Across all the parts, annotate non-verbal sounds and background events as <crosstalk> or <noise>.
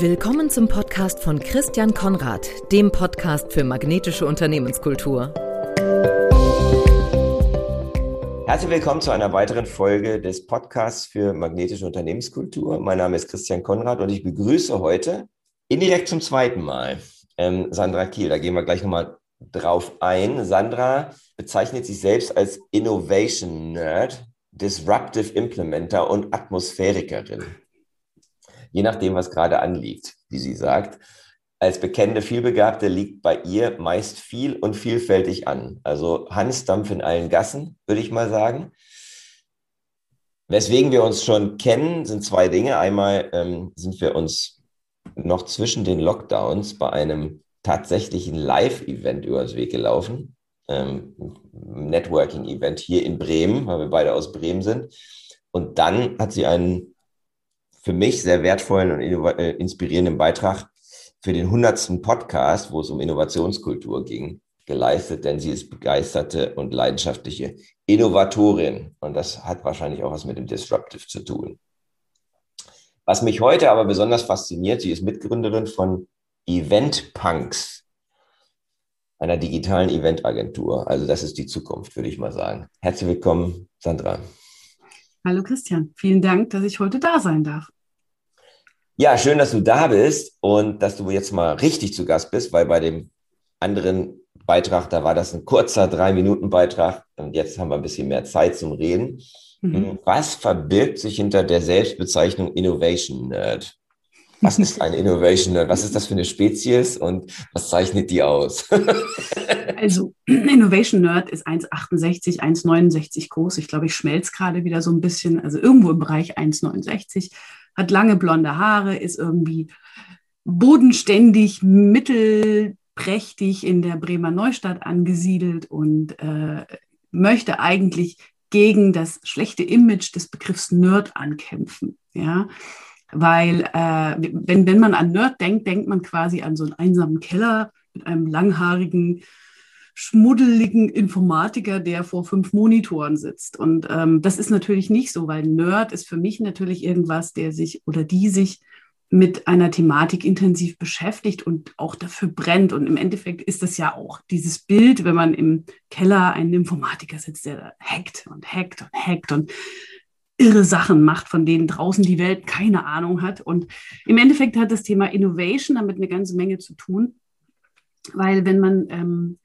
Willkommen zum Podcast von Christian Konrad, dem Podcast für magnetische Unternehmenskultur. Herzlich willkommen zu einer weiteren Folge des Podcasts für magnetische Unternehmenskultur. Mein Name ist Christian Konrad und ich begrüße heute indirekt zum zweiten Mal ähm, Sandra Kiel. Da gehen wir gleich nochmal drauf ein. Sandra bezeichnet sich selbst als Innovation Nerd, Disruptive Implementer und Atmosphärikerin je nachdem, was gerade anliegt, wie sie sagt. Als bekennende Vielbegabte liegt bei ihr meist viel und vielfältig an. Also Hansdampf in allen Gassen, würde ich mal sagen. Weswegen wir uns schon kennen, sind zwei Dinge. Einmal ähm, sind wir uns noch zwischen den Lockdowns bei einem tatsächlichen Live-Event übers Weg gelaufen. Ähm, Networking-Event hier in Bremen, weil wir beide aus Bremen sind. Und dann hat sie einen für mich sehr wertvollen und äh, inspirierenden Beitrag für den 100. Podcast, wo es um Innovationskultur ging, geleistet, denn sie ist begeisterte und leidenschaftliche Innovatorin. Und das hat wahrscheinlich auch was mit dem Disruptive zu tun. Was mich heute aber besonders fasziniert, sie ist Mitgründerin von Event Punks, einer digitalen Eventagentur. Also das ist die Zukunft, würde ich mal sagen. Herzlich willkommen, Sandra. Hallo Christian, vielen Dank, dass ich heute da sein darf. Ja, schön, dass du da bist und dass du jetzt mal richtig zu Gast bist, weil bei dem anderen Beitrag, da war das ein kurzer Drei-Minuten-Beitrag und jetzt haben wir ein bisschen mehr Zeit zum Reden. Mhm. Was verbirgt sich hinter der Selbstbezeichnung Innovation Nerd? Was ist ein Innovation Nerd? Was ist das für eine Spezies und was zeichnet die aus? <laughs> also, Innovation Nerd ist 1,68, 1,69 groß. Ich glaube, ich schmelze gerade wieder so ein bisschen. Also irgendwo im Bereich 1,69 hat lange blonde Haare, ist irgendwie bodenständig, mittelprächtig in der Bremer Neustadt angesiedelt und äh, möchte eigentlich gegen das schlechte Image des Begriffs Nerd ankämpfen. Ja, weil äh, wenn, wenn man an Nerd denkt, denkt man quasi an so einen einsamen Keller mit einem langhaarigen schmuddeligen Informatiker, der vor fünf Monitoren sitzt. Und ähm, das ist natürlich nicht so, weil Nerd ist für mich natürlich irgendwas, der sich oder die sich mit einer Thematik intensiv beschäftigt und auch dafür brennt. Und im Endeffekt ist das ja auch dieses Bild, wenn man im Keller einen Informatiker sitzt, der hackt und hackt und hackt und irre Sachen macht, von denen draußen die Welt keine Ahnung hat. Und im Endeffekt hat das Thema Innovation damit eine ganze Menge zu tun, weil wenn man ähm,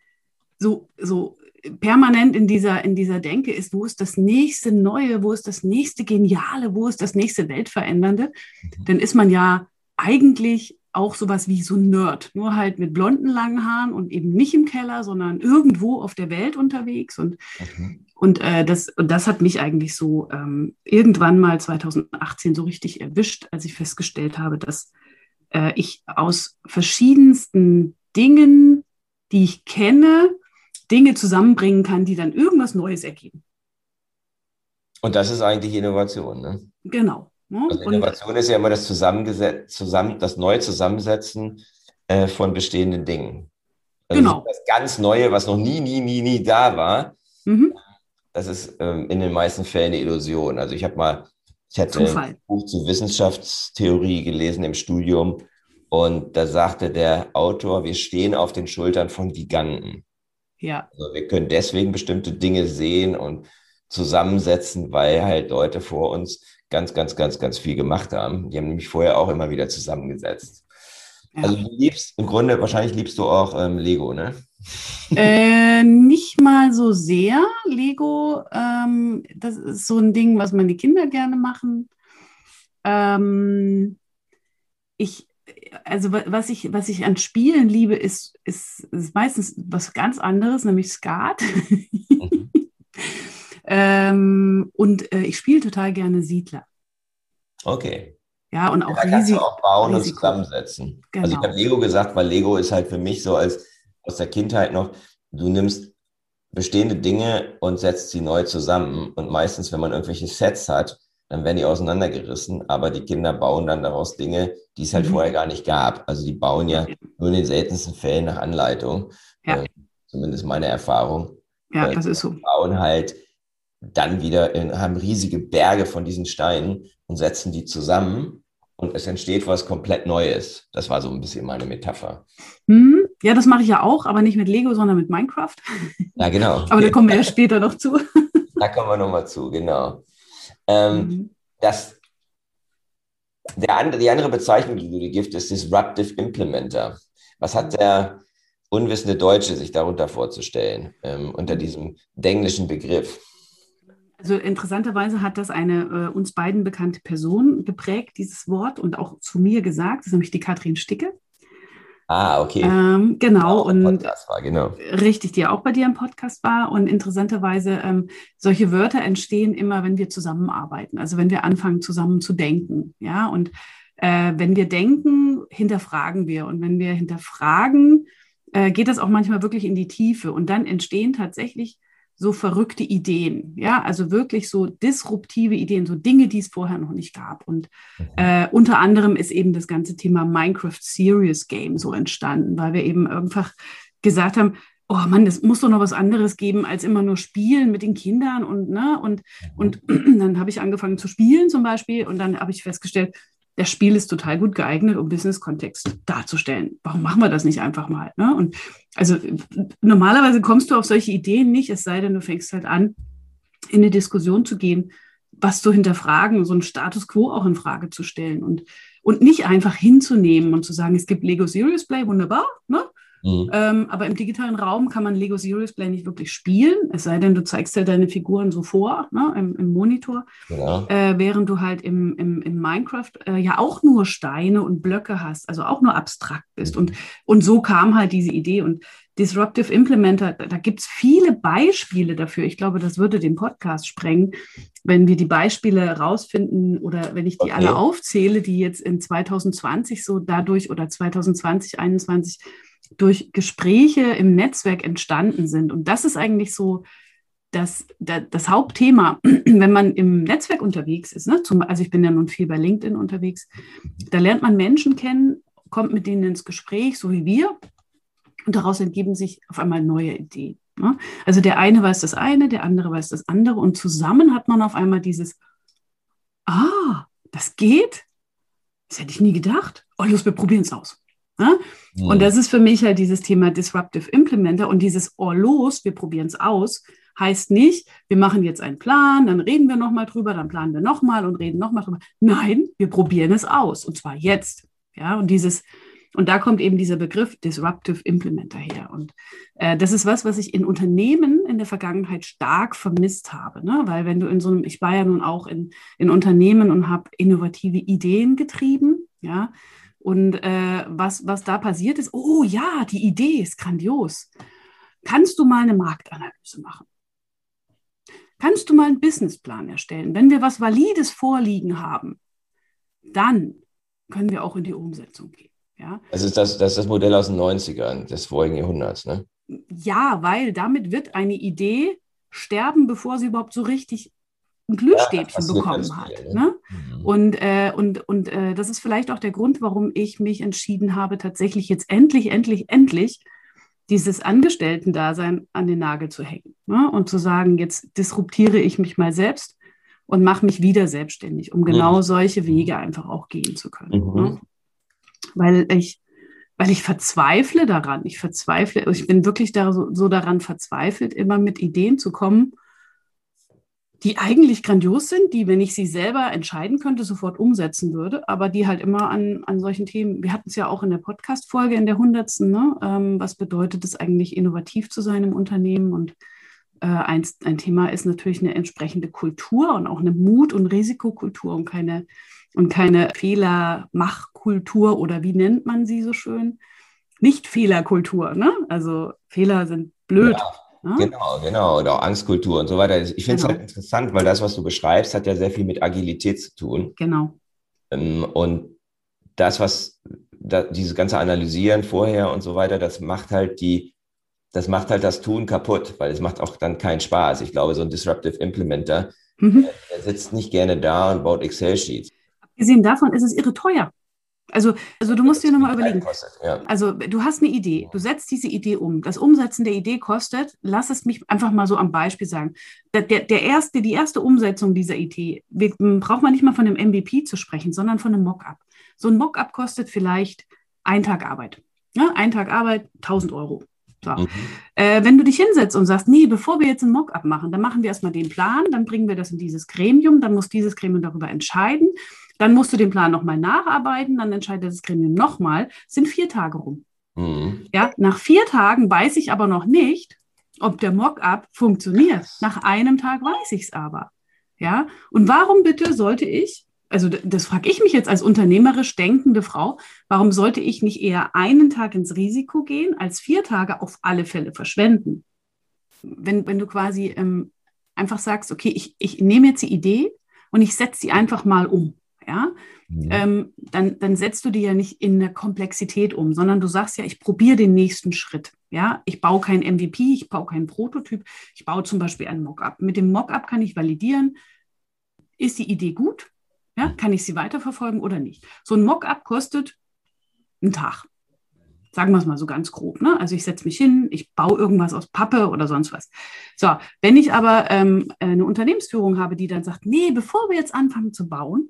so, so permanent in dieser, in dieser Denke ist, wo ist das nächste Neue, wo ist das nächste Geniale, wo ist das nächste Weltverändernde, mhm. dann ist man ja eigentlich auch sowas wie so ein Nerd, nur halt mit blonden langen Haaren und eben nicht im Keller, sondern irgendwo auf der Welt unterwegs. Und, mhm. und, äh, das, und das hat mich eigentlich so ähm, irgendwann mal 2018 so richtig erwischt, als ich festgestellt habe, dass äh, ich aus verschiedensten Dingen, die ich kenne, Dinge zusammenbringen kann, die dann irgendwas Neues ergeben. Und das ist eigentlich Innovation, ne? Genau. Ne? Also Innovation Und, ist ja immer das, zusammen, das neue Zusammensetzen äh, von bestehenden Dingen. Also genau. Das ganz Neue, was noch nie, nie, nie, nie da war, mhm. das ist ähm, in den meisten Fällen eine Illusion. Also ich habe mal, ich hatte Zufall. ein Buch zu Wissenschaftstheorie gelesen im Studium und da sagte der Autor, wir stehen auf den Schultern von Giganten. Ja. Also wir können deswegen bestimmte Dinge sehen und zusammensetzen, weil halt Leute vor uns ganz, ganz, ganz, ganz viel gemacht haben. Die haben nämlich vorher auch immer wieder zusammengesetzt. Ja. Also du liebst, im Grunde, wahrscheinlich liebst du auch ähm, Lego, ne? <laughs> Äh, nicht mal so sehr. Lego, ähm, das ist so ein Ding, was meine Kinder gerne machen. Ähm, ich also was ich, was ich an Spielen liebe, ist, ist, ist meistens was ganz anderes, nämlich Skat. Mhm. <laughs> ähm, und äh, ich spiele total gerne Siedler. Okay. Ja, und auch da kannst du auch bauen Risiko. und zusammensetzen. Genau. Also ich habe Lego gesagt, weil Lego ist halt für mich so als aus der Kindheit noch, du nimmst bestehende Dinge und setzt sie neu zusammen. Und meistens, wenn man irgendwelche Sets hat, dann werden die auseinandergerissen, aber die Kinder bauen dann daraus Dinge, die es halt mhm. vorher gar nicht gab. Also die bauen ja nur in den seltensten Fällen nach Anleitung, ja. äh, zumindest meine Erfahrung. Ja, äh, das ist so. Bauen halt dann wieder, in, haben riesige Berge von diesen Steinen und setzen die zusammen und es entsteht was komplett Neues. Das war so ein bisschen meine Metapher. Hm, ja, das mache ich ja auch, aber nicht mit Lego, sondern mit Minecraft. Ja, genau. <laughs> aber da kommen wir ja <laughs> später noch zu. da kommen wir nochmal zu, genau. Ähm, mhm. das, der andere, die andere Bezeichnung, die du dir gibst, ist Disruptive Implementer. Was hat der unwissende Deutsche sich darunter vorzustellen, ähm, unter diesem englischen Begriff? Also interessanterweise hat das eine äh, uns beiden bekannte Person geprägt, dieses Wort, und auch zu mir gesagt, das ist nämlich die Katrin Sticke. Ah, okay. Ähm, genau. Und war, genau. Richtig, die auch bei dir im Podcast war. Und interessanterweise, ähm, solche Wörter entstehen immer, wenn wir zusammenarbeiten. Also wenn wir anfangen, zusammen zu denken. Ja, und äh, wenn wir denken, hinterfragen wir. Und wenn wir hinterfragen, äh, geht das auch manchmal wirklich in die Tiefe. Und dann entstehen tatsächlich so verrückte Ideen, ja, also wirklich so disruptive Ideen, so Dinge, die es vorher noch nicht gab. Und mhm. äh, unter anderem ist eben das ganze Thema Minecraft Serious Game so entstanden, weil wir eben einfach gesagt haben, oh Mann, es muss doch noch was anderes geben, als immer nur Spielen mit den Kindern und, ne, und, mhm. und <clears throat> dann habe ich angefangen zu spielen zum Beispiel und dann habe ich festgestellt, das Spiel ist total gut geeignet, um Business-Kontext darzustellen. Warum machen wir das nicht einfach mal? Ne? Und also normalerweise kommst du auf solche Ideen nicht, es sei denn, du fängst halt an, in eine Diskussion zu gehen, was zu hinterfragen, so einen Status quo auch in Frage zu stellen und, und nicht einfach hinzunehmen und zu sagen, es gibt Lego Serious Play, wunderbar, ne? Mhm. Ähm, aber im digitalen Raum kann man Lego Serious Play nicht wirklich spielen, es sei denn, du zeigst ja deine Figuren so vor ne, im, im Monitor, ja. äh, während du halt im, im, im Minecraft äh, ja auch nur Steine und Blöcke hast, also auch nur abstrakt bist. Mhm. Und, und so kam halt diese Idee. Und Disruptive Implementer, da, da gibt es viele Beispiele dafür. Ich glaube, das würde den Podcast sprengen, wenn wir die Beispiele rausfinden oder wenn ich die okay. alle aufzähle, die jetzt in 2020 so dadurch oder 2020, 2021 durch Gespräche im Netzwerk entstanden sind. Und das ist eigentlich so das, das, das Hauptthema, <clears throat> wenn man im Netzwerk unterwegs ist. Ne? Zum, also ich bin ja nun viel bei LinkedIn unterwegs. Da lernt man Menschen kennen, kommt mit denen ins Gespräch, so wie wir. Und daraus ergeben sich auf einmal neue Ideen. Ne? Also der eine weiß das eine, der andere weiß das andere. Und zusammen hat man auf einmal dieses, ah, das geht? Das hätte ich nie gedacht. Oh, los, wir probieren es aus. Ne? Mhm. Und das ist für mich halt dieses Thema Disruptive Implementer und dieses Ohr los, wir probieren es aus, heißt nicht, wir machen jetzt einen Plan, dann reden wir nochmal drüber, dann planen wir nochmal und reden nochmal drüber. Nein, wir probieren es aus und zwar jetzt. Ja, und dieses, und da kommt eben dieser Begriff Disruptive Implementer her. Und äh, das ist was, was ich in Unternehmen in der Vergangenheit stark vermisst habe. Ne? Weil wenn du in so einem, ich war ja nun auch in, in Unternehmen und habe innovative Ideen getrieben, ja, und äh, was, was da passiert ist, oh ja, die Idee ist grandios. Kannst du mal eine Marktanalyse machen? Kannst du mal einen Businessplan erstellen? Wenn wir was Valides vorliegen haben, dann können wir auch in die Umsetzung gehen. Ja? Das, ist das, das ist das Modell aus den 90ern des vorigen Jahrhunderts, ne? Ja, weil damit wird eine Idee sterben, bevor sie überhaupt so richtig ein Glühstäbchen ja, bekommen hat. Ne? Ne? Mhm. Und, äh, und, und äh, das ist vielleicht auch der Grund, warum ich mich entschieden habe, tatsächlich jetzt endlich, endlich, endlich dieses Angestellten-Dasein an den Nagel zu hängen ne? und zu sagen, jetzt disruptiere ich mich mal selbst und mache mich wieder selbstständig, um genau mhm. solche Wege einfach auch gehen zu können. Mhm. Ne? Weil ich weil ich verzweifle daran. Ich verzweifle, ich bin wirklich da so, so daran verzweifelt, immer mit Ideen zu kommen, die eigentlich grandios sind, die, wenn ich sie selber entscheiden könnte, sofort umsetzen würde, aber die halt immer an, an solchen Themen, wir hatten es ja auch in der Podcast-Folge in der hundertsten, ne? Ähm, was bedeutet es eigentlich, innovativ zu sein im Unternehmen und äh, ein, ein Thema ist natürlich eine entsprechende Kultur und auch eine Mut- und Risikokultur und keine, und keine Fehlermachkultur oder wie nennt man sie so schön? Nicht Fehlerkultur, ne? Also Fehler sind blöd. Ja Ne? Genau, genau. Oder auch Angstkultur und so weiter. Ich finde es genau. halt interessant, weil das, was du beschreibst, hat ja sehr viel mit Agilität zu tun. Genau. Ähm, und das, was da, dieses ganze Analysieren vorher und so weiter, das macht halt die, das macht halt das Tun kaputt, weil es macht auch dann keinen Spaß. Ich glaube, so ein Disruptive Implementer, mhm. der, der sitzt nicht gerne da und baut Excel-Sheets. Abgesehen davon ist es irre teuer. Also, also du musst dir nochmal überlegen. Kostet, ja. Also du hast eine Idee, du setzt diese Idee um. Das Umsetzen der Idee kostet, lass es mich einfach mal so am Beispiel sagen. Der, der erste, die erste Umsetzung dieser Idee, wir, braucht man nicht mal von einem MVP zu sprechen, sondern von einem Mockup. So ein Mockup kostet vielleicht einen Tag Arbeit. Ja, ein Tag Arbeit, 1000 Euro. So. Mhm. Äh, wenn du dich hinsetzt und sagst, nee, bevor wir jetzt ein Mockup machen, dann machen wir erstmal den Plan, dann bringen wir das in dieses Gremium, dann muss dieses Gremium darüber entscheiden. Dann musst du den Plan nochmal nacharbeiten, dann entscheidet das Gremium nochmal, sind vier Tage rum. Mhm. Ja, nach vier Tagen weiß ich aber noch nicht, ob der Mockup funktioniert. Nach einem Tag weiß ich es aber. Ja, und warum bitte sollte ich, also das frage ich mich jetzt als unternehmerisch denkende Frau, warum sollte ich nicht eher einen Tag ins Risiko gehen, als vier Tage auf alle Fälle verschwenden? Wenn, wenn du quasi ähm, einfach sagst, okay, ich, ich nehme jetzt die Idee und ich setze sie einfach mal um ja, mhm. ähm, dann, dann setzt du die ja nicht in eine Komplexität um, sondern du sagst ja, ich probiere den nächsten Schritt. Ja, ich baue kein MVP, ich baue keinen Prototyp, ich baue zum Beispiel ein Mockup. Mit dem Mockup kann ich validieren, ist die Idee gut? Ja, kann ich sie weiterverfolgen oder nicht? So ein Mockup kostet einen Tag. Sagen wir es mal so ganz grob. Ne? Also ich setze mich hin, ich baue irgendwas aus Pappe oder sonst was. So, wenn ich aber ähm, eine Unternehmensführung habe, die dann sagt, nee, bevor wir jetzt anfangen zu bauen,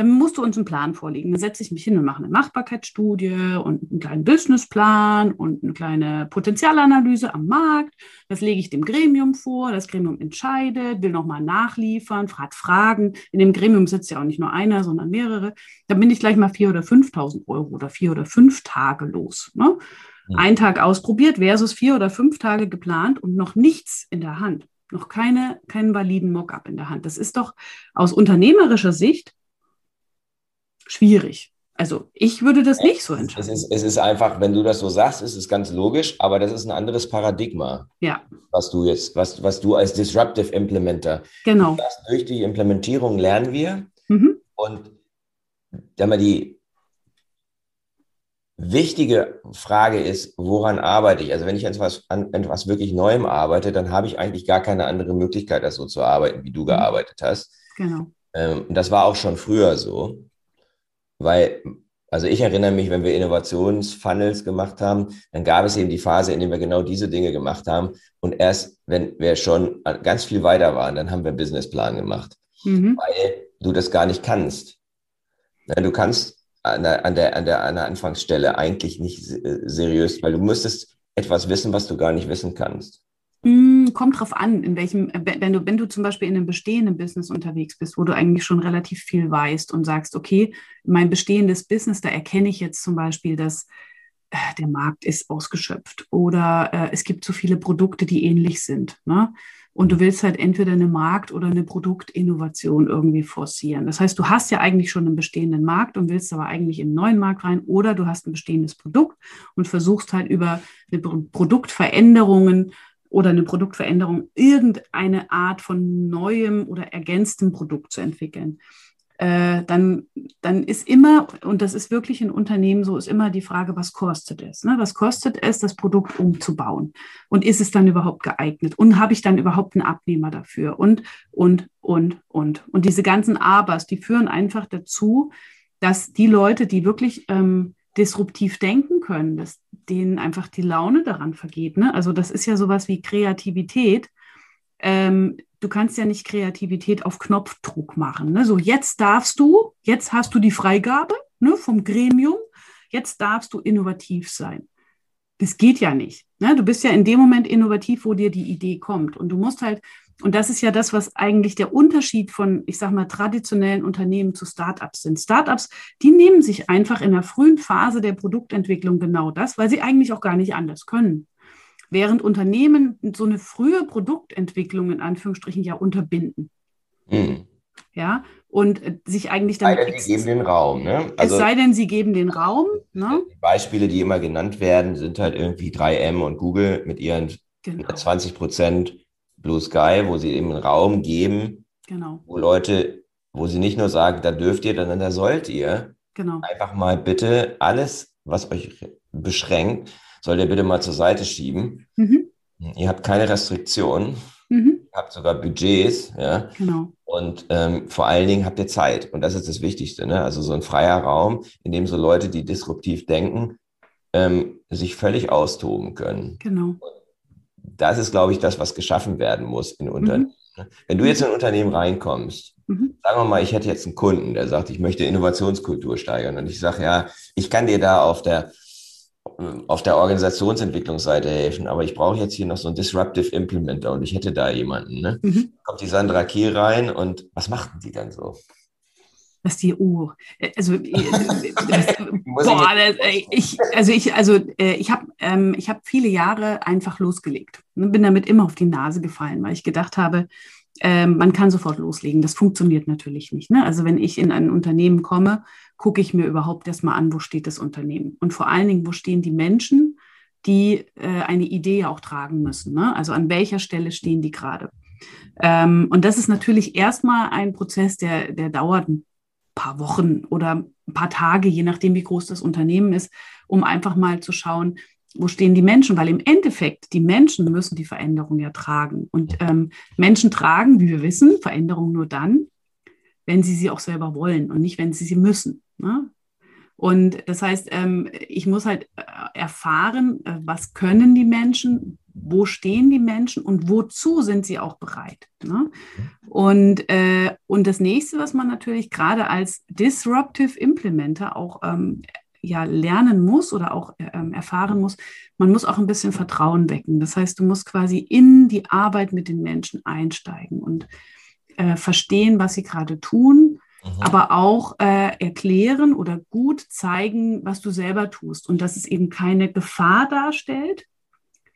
dann musst du uns einen Plan vorlegen. Dann setze ich mich hin und mache eine Machbarkeitsstudie und einen kleinen Businessplan und eine kleine Potenzialanalyse am Markt. Das lege ich dem Gremium vor. Das Gremium entscheidet, will nochmal nachliefern, fragt Fragen. In dem Gremium sitzt ja auch nicht nur einer, sondern mehrere. Dann bin ich gleich mal 4.000 oder 5.000 Euro oder vier oder fünf Tage los. Ne? Ja. Ein Tag ausprobiert versus vier oder fünf Tage geplant und noch nichts in der Hand noch keine, keinen validen Mockup in der Hand. Das ist doch aus unternehmerischer Sicht schwierig. Also ich würde das nicht so entscheiden. Es ist, es ist einfach, wenn du das so sagst, ist es ganz logisch, aber das ist ein anderes Paradigma, ja. was du jetzt, was, was du als Disruptive Implementer. Genau. durch die Implementierung lernen wir. Mhm. Und dann mal die wichtige Frage ist, woran arbeite ich? Also wenn ich etwas, an etwas wirklich Neuem arbeite, dann habe ich eigentlich gar keine andere Möglichkeit, das so zu arbeiten, wie du mhm. gearbeitet hast. Genau. Ähm, das war auch schon früher so weil, also ich erinnere mich, wenn wir Innovationsfunnels gemacht haben, dann gab es eben die Phase, in der wir genau diese Dinge gemacht haben. Und erst, wenn wir schon ganz viel weiter waren, dann haben wir einen Businessplan gemacht, mhm. weil du das gar nicht kannst. Du kannst an der, an der, an der, an der Anfangsstelle eigentlich nicht seriös, weil du müsstest etwas wissen, was du gar nicht wissen kannst. Hm, kommt drauf an, in welchem, äh, wenn du, wenn du zum Beispiel in einem bestehenden Business unterwegs bist, wo du eigentlich schon relativ viel weißt und sagst, okay, mein bestehendes Business, da erkenne ich jetzt zum Beispiel, dass äh, der Markt ist ausgeschöpft oder äh, es gibt zu viele Produkte, die ähnlich sind. Ne? Und du willst halt entweder eine Markt- oder eine Produktinnovation irgendwie forcieren. Das heißt, du hast ja eigentlich schon einen bestehenden Markt und willst aber eigentlich in einen neuen Markt rein oder du hast ein bestehendes Produkt und versuchst halt über Produktveränderungen oder eine Produktveränderung irgendeine Art von neuem oder ergänztem Produkt zu entwickeln, äh, dann, dann ist immer, und das ist wirklich in Unternehmen so, ist immer die Frage, was kostet es? Ne? Was kostet es, das Produkt umzubauen? Und ist es dann überhaupt geeignet? Und habe ich dann überhaupt einen Abnehmer dafür? Und, und, und, und. Und diese ganzen Abers, die führen einfach dazu, dass die Leute, die wirklich ähm, disruptiv denken können, dass denen einfach die Laune daran vergeht. Ne? Also das ist ja sowas wie Kreativität. Ähm, du kannst ja nicht Kreativität auf Knopfdruck machen. Ne? So, jetzt darfst du, jetzt hast du die Freigabe ne, vom Gremium, jetzt darfst du innovativ sein. Das geht ja nicht. Ne? Du bist ja in dem Moment innovativ, wo dir die Idee kommt. Und du musst halt und das ist ja das, was eigentlich der Unterschied von, ich sage mal, traditionellen Unternehmen zu Startups sind. Startups, die nehmen sich einfach in der frühen Phase der Produktentwicklung genau das, weil sie eigentlich auch gar nicht anders können. Während Unternehmen so eine frühe Produktentwicklung in Anführungsstrichen ja unterbinden. Mhm. Ja, und äh, sich eigentlich damit. Sei denn, sie geben den Raum, ne? Also, es sei denn, sie geben den Raum. Ne? Die Beispiele, die immer genannt werden, sind halt irgendwie 3M und Google mit ihren genau. 20 Prozent Blue Sky, wo sie eben einen Raum geben, genau. wo Leute, wo sie nicht nur sagen, da dürft ihr, sondern da sollt ihr. Genau. Einfach mal bitte alles, was euch beschränkt, sollt ihr bitte mal zur Seite schieben. Mhm. Ihr habt keine Restriktion. Mhm. habt sogar Budgets, ja. Genau. Und ähm, vor allen Dingen habt ihr Zeit. Und das ist das Wichtigste, ne? Also so ein freier Raum, in dem so Leute, die disruptiv denken, ähm, sich völlig austoben können. Genau. Das ist, glaube ich, das, was geschaffen werden muss in Unternehmen. Mhm. Wenn du jetzt in ein Unternehmen reinkommst, mhm. sagen wir mal, ich hätte jetzt einen Kunden, der sagt, ich möchte Innovationskultur steigern und ich sage, ja, ich kann dir da auf der auf der Organisationsentwicklungsseite helfen, aber ich brauche jetzt hier noch so einen Disruptive Implementer und ich hätte da jemanden. Ne? Mhm. Kommt die Sandra Kiel rein und was machten die dann so? Was die oh, also äh, <laughs> das, boah, das, ich, also ich, also äh, ich habe ähm, ich habe viele Jahre einfach losgelegt und bin damit immer auf die Nase gefallen, weil ich gedacht habe, ähm, man kann sofort loslegen. Das funktioniert natürlich nicht. Ne? Also wenn ich in ein Unternehmen komme gucke ich mir überhaupt erstmal an, wo steht das Unternehmen. Und vor allen Dingen, wo stehen die Menschen, die äh, eine Idee auch tragen müssen. Ne? Also an welcher Stelle stehen die gerade. Ähm, und das ist natürlich erstmal ein Prozess, der, der dauert ein paar Wochen oder ein paar Tage, je nachdem, wie groß das Unternehmen ist, um einfach mal zu schauen, wo stehen die Menschen? Weil im Endeffekt, die Menschen müssen die Veränderung ja tragen. Und ähm, Menschen tragen, wie wir wissen, Veränderung nur dann, wenn sie sie auch selber wollen und nicht, wenn sie sie müssen. Ne? Und das heißt, ähm, ich muss halt äh, erfahren, äh, was können die Menschen, wo stehen die Menschen und wozu sind sie auch bereit. Ne? Und, äh, und das nächste, was man natürlich gerade als Disruptive Implementer auch ähm, ja, lernen muss oder auch ähm, erfahren muss, man muss auch ein bisschen Vertrauen wecken. Das heißt, du musst quasi in die Arbeit mit den Menschen einsteigen und äh, verstehen, was sie gerade tun Mhm. aber auch äh, erklären oder gut zeigen, was du selber tust und dass es eben keine Gefahr darstellt,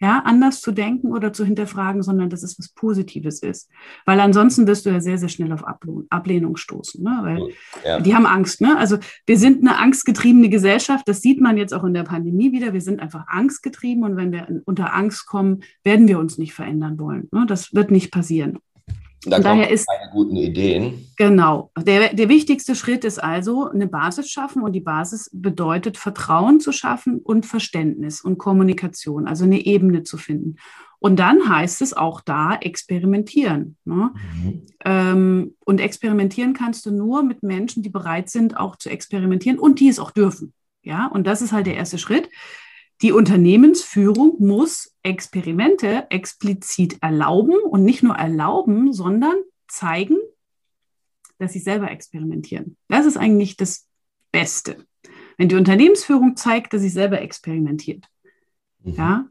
ja, anders zu denken oder zu hinterfragen, sondern dass es was Positives ist. Weil ansonsten wirst du ja sehr, sehr schnell auf Ablehnung stoßen. Ne? Weil ja. die haben Angst. Ne? Also wir sind eine angstgetriebene Gesellschaft. Das sieht man jetzt auch in der Pandemie wieder. Wir sind einfach angstgetrieben und wenn wir unter Angst kommen, werden wir uns nicht verändern wollen. Ne? Das wird nicht passieren. Da daher ist keine guten Ideen. Genau. Der, der wichtigste Schritt ist also eine Basis schaffen und die Basis bedeutet Vertrauen zu schaffen und Verständnis und Kommunikation, also eine Ebene zu finden. Und dann heißt es auch da experimentieren. Ne? Mhm. Ähm, und experimentieren kannst du nur mit Menschen, die bereit sind, auch zu experimentieren und die es auch dürfen. Ja, und das ist halt der erste Schritt. Die Unternehmensführung muss Experimente explizit erlauben und nicht nur erlauben, sondern zeigen, dass sie selber experimentieren. Das ist eigentlich das Beste. Wenn die Unternehmensführung zeigt, dass sie selber experimentiert, mhm. ja,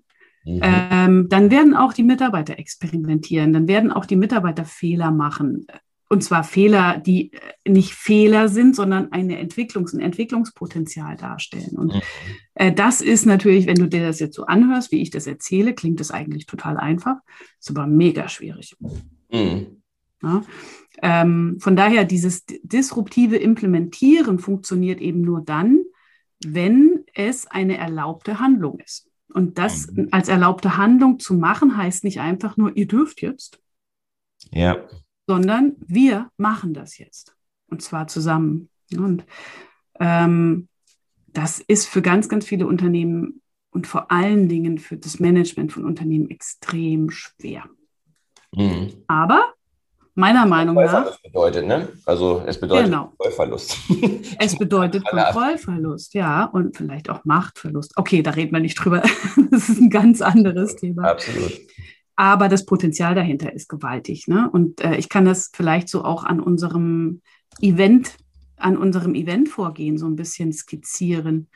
mhm. Ähm, dann werden auch die Mitarbeiter experimentieren, dann werden auch die Mitarbeiter Fehler machen. Und zwar Fehler, die äh, nicht Fehler sind, sondern eine Entwicklungs-, ein Entwicklungspotenzial darstellen. Und mhm. äh, das ist natürlich, wenn du dir das jetzt so anhörst, wie ich das erzähle, klingt das eigentlich total einfach, ist aber mega schwierig. Mhm. Ja? Ähm, von daher, dieses disruptive Implementieren funktioniert eben nur dann, wenn es eine erlaubte Handlung ist. Und das mhm. als erlaubte Handlung zu machen, heißt nicht einfach nur, ihr dürft jetzt. Ja sondern wir machen das jetzt. Und zwar zusammen. Und ähm, das ist für ganz, ganz viele Unternehmen und vor allen Dingen für das Management von Unternehmen extrem schwer. Mhm. Aber meiner Meinung nach. Das bedeutet, ne? Also es bedeutet genau. Kontrollverlust. <laughs> es bedeutet Kontrollverlust, ja, und vielleicht auch Machtverlust. Okay, da reden wir nicht drüber. <laughs> das ist ein ganz anderes Thema. Absolut aber das Potenzial dahinter ist gewaltig. Ne? Und äh, ich kann das vielleicht so auch an unserem Event, an unserem Eventvorgehen so ein bisschen skizzieren.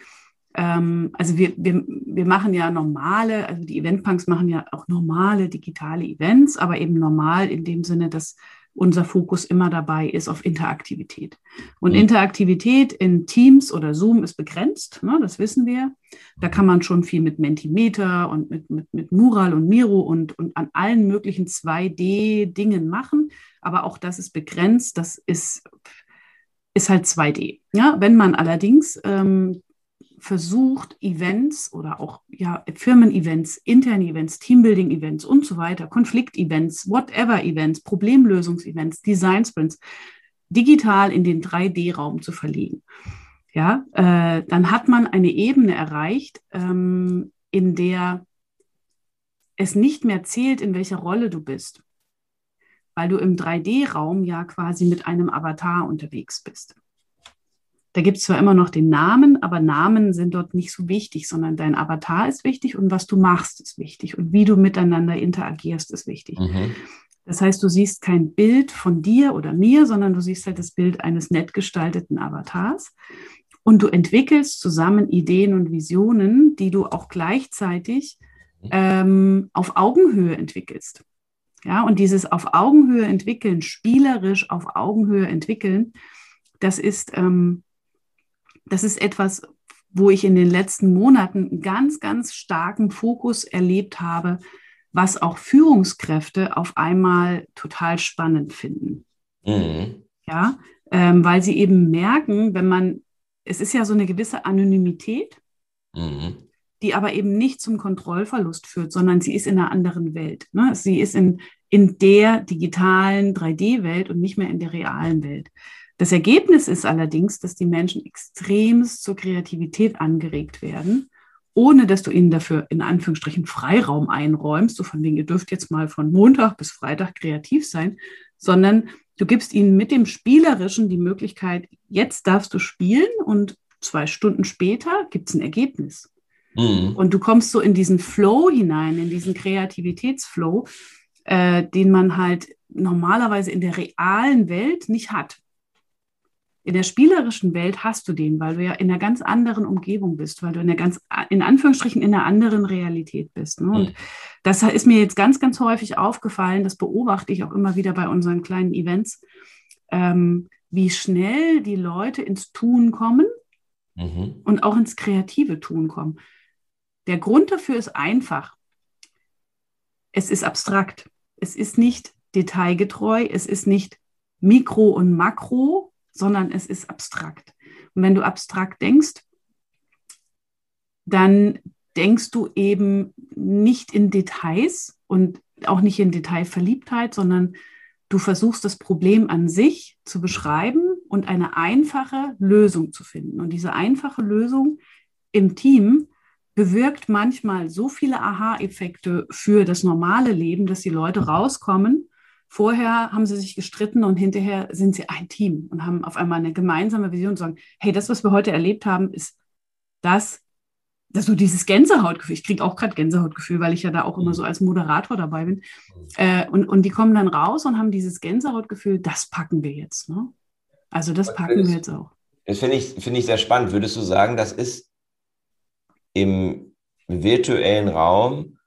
Ähm, also wir, wir, wir machen ja normale, also die Eventpunks machen ja auch normale digitale Events, aber eben normal in dem Sinne, dass unser Fokus immer dabei ist auf Interaktivität. Und mhm. Interaktivität in Teams oder Zoom ist begrenzt, ne, das wissen wir. Da kann man schon viel mit Mentimeter und mit, mit, mit Mural und Miro und, und an allen möglichen 2D-Dingen machen. Aber auch das ist begrenzt, das ist, ist halt 2D. Ja, wenn man allerdings ähm, versucht, Events oder auch ja, Firmen-Events, interne Events, Teambuilding-Events und so weiter, Konflikt-Events, whatever-Events, Problemlösungs-Events, Design-Sprints digital in den 3D-Raum zu verlegen. Ja, äh, dann hat man eine Ebene erreicht, ähm, in der es nicht mehr zählt, in welcher Rolle du bist, weil du im 3D-Raum ja quasi mit einem Avatar unterwegs bist. Da gibt es zwar immer noch den Namen, aber Namen sind dort nicht so wichtig, sondern dein Avatar ist wichtig und was du machst ist wichtig und wie du miteinander interagierst ist wichtig. Mhm. Das heißt, du siehst kein Bild von dir oder mir, sondern du siehst halt das Bild eines nett gestalteten Avatars. Und du entwickelst zusammen Ideen und Visionen, die du auch gleichzeitig ähm, auf Augenhöhe entwickelst. Ja, und dieses auf Augenhöhe entwickeln, spielerisch auf Augenhöhe entwickeln, das ist, ähm, das ist etwas, wo ich in den letzten Monaten einen ganz, ganz starken Fokus erlebt habe, was auch Führungskräfte auf einmal total spannend finden. Mhm. Ja, ähm, weil sie eben merken, wenn man, es ist ja so eine gewisse Anonymität, mhm. die aber eben nicht zum Kontrollverlust führt, sondern sie ist in einer anderen Welt. Ne? Sie ist in, in der digitalen 3D-Welt und nicht mehr in der realen Welt. Das Ergebnis ist allerdings, dass die Menschen extremst zur Kreativität angeregt werden ohne dass du ihnen dafür in Anführungsstrichen Freiraum einräumst, so von wegen, ihr dürft jetzt mal von Montag bis Freitag kreativ sein, sondern du gibst ihnen mit dem Spielerischen die Möglichkeit, jetzt darfst du spielen und zwei Stunden später gibt es ein Ergebnis. Mhm. Und du kommst so in diesen Flow hinein, in diesen Kreativitätsflow, äh, den man halt normalerweise in der realen Welt nicht hat. In der spielerischen Welt hast du den, weil du ja in einer ganz anderen Umgebung bist, weil du in einer ganz, in Anführungsstrichen, in einer anderen Realität bist. Ne? Und mhm. das ist mir jetzt ganz, ganz häufig aufgefallen, das beobachte ich auch immer wieder bei unseren kleinen Events, ähm, wie schnell die Leute ins Tun kommen mhm. und auch ins kreative Tun kommen. Der Grund dafür ist einfach. Es ist abstrakt. Es ist nicht detailgetreu. Es ist nicht Mikro und Makro, sondern es ist abstrakt. Und wenn du abstrakt denkst, dann denkst du eben nicht in Details und auch nicht in Detailverliebtheit, sondern du versuchst das Problem an sich zu beschreiben und eine einfache Lösung zu finden. Und diese einfache Lösung im Team bewirkt manchmal so viele Aha-Effekte für das normale Leben, dass die Leute rauskommen Vorher haben sie sich gestritten und hinterher sind sie ein Team und haben auf einmal eine gemeinsame Vision und sagen, hey, das, was wir heute erlebt haben, ist das, dass du dieses Gänsehautgefühl, ich kriege auch gerade Gänsehautgefühl, weil ich ja da auch immer so als Moderator dabei bin. Äh, und, und die kommen dann raus und haben dieses Gänsehautgefühl, das packen wir jetzt. Ne? Also das packen wir jetzt auch. Das finde ich, find ich sehr spannend. Würdest du sagen, das ist im virtuellen Raum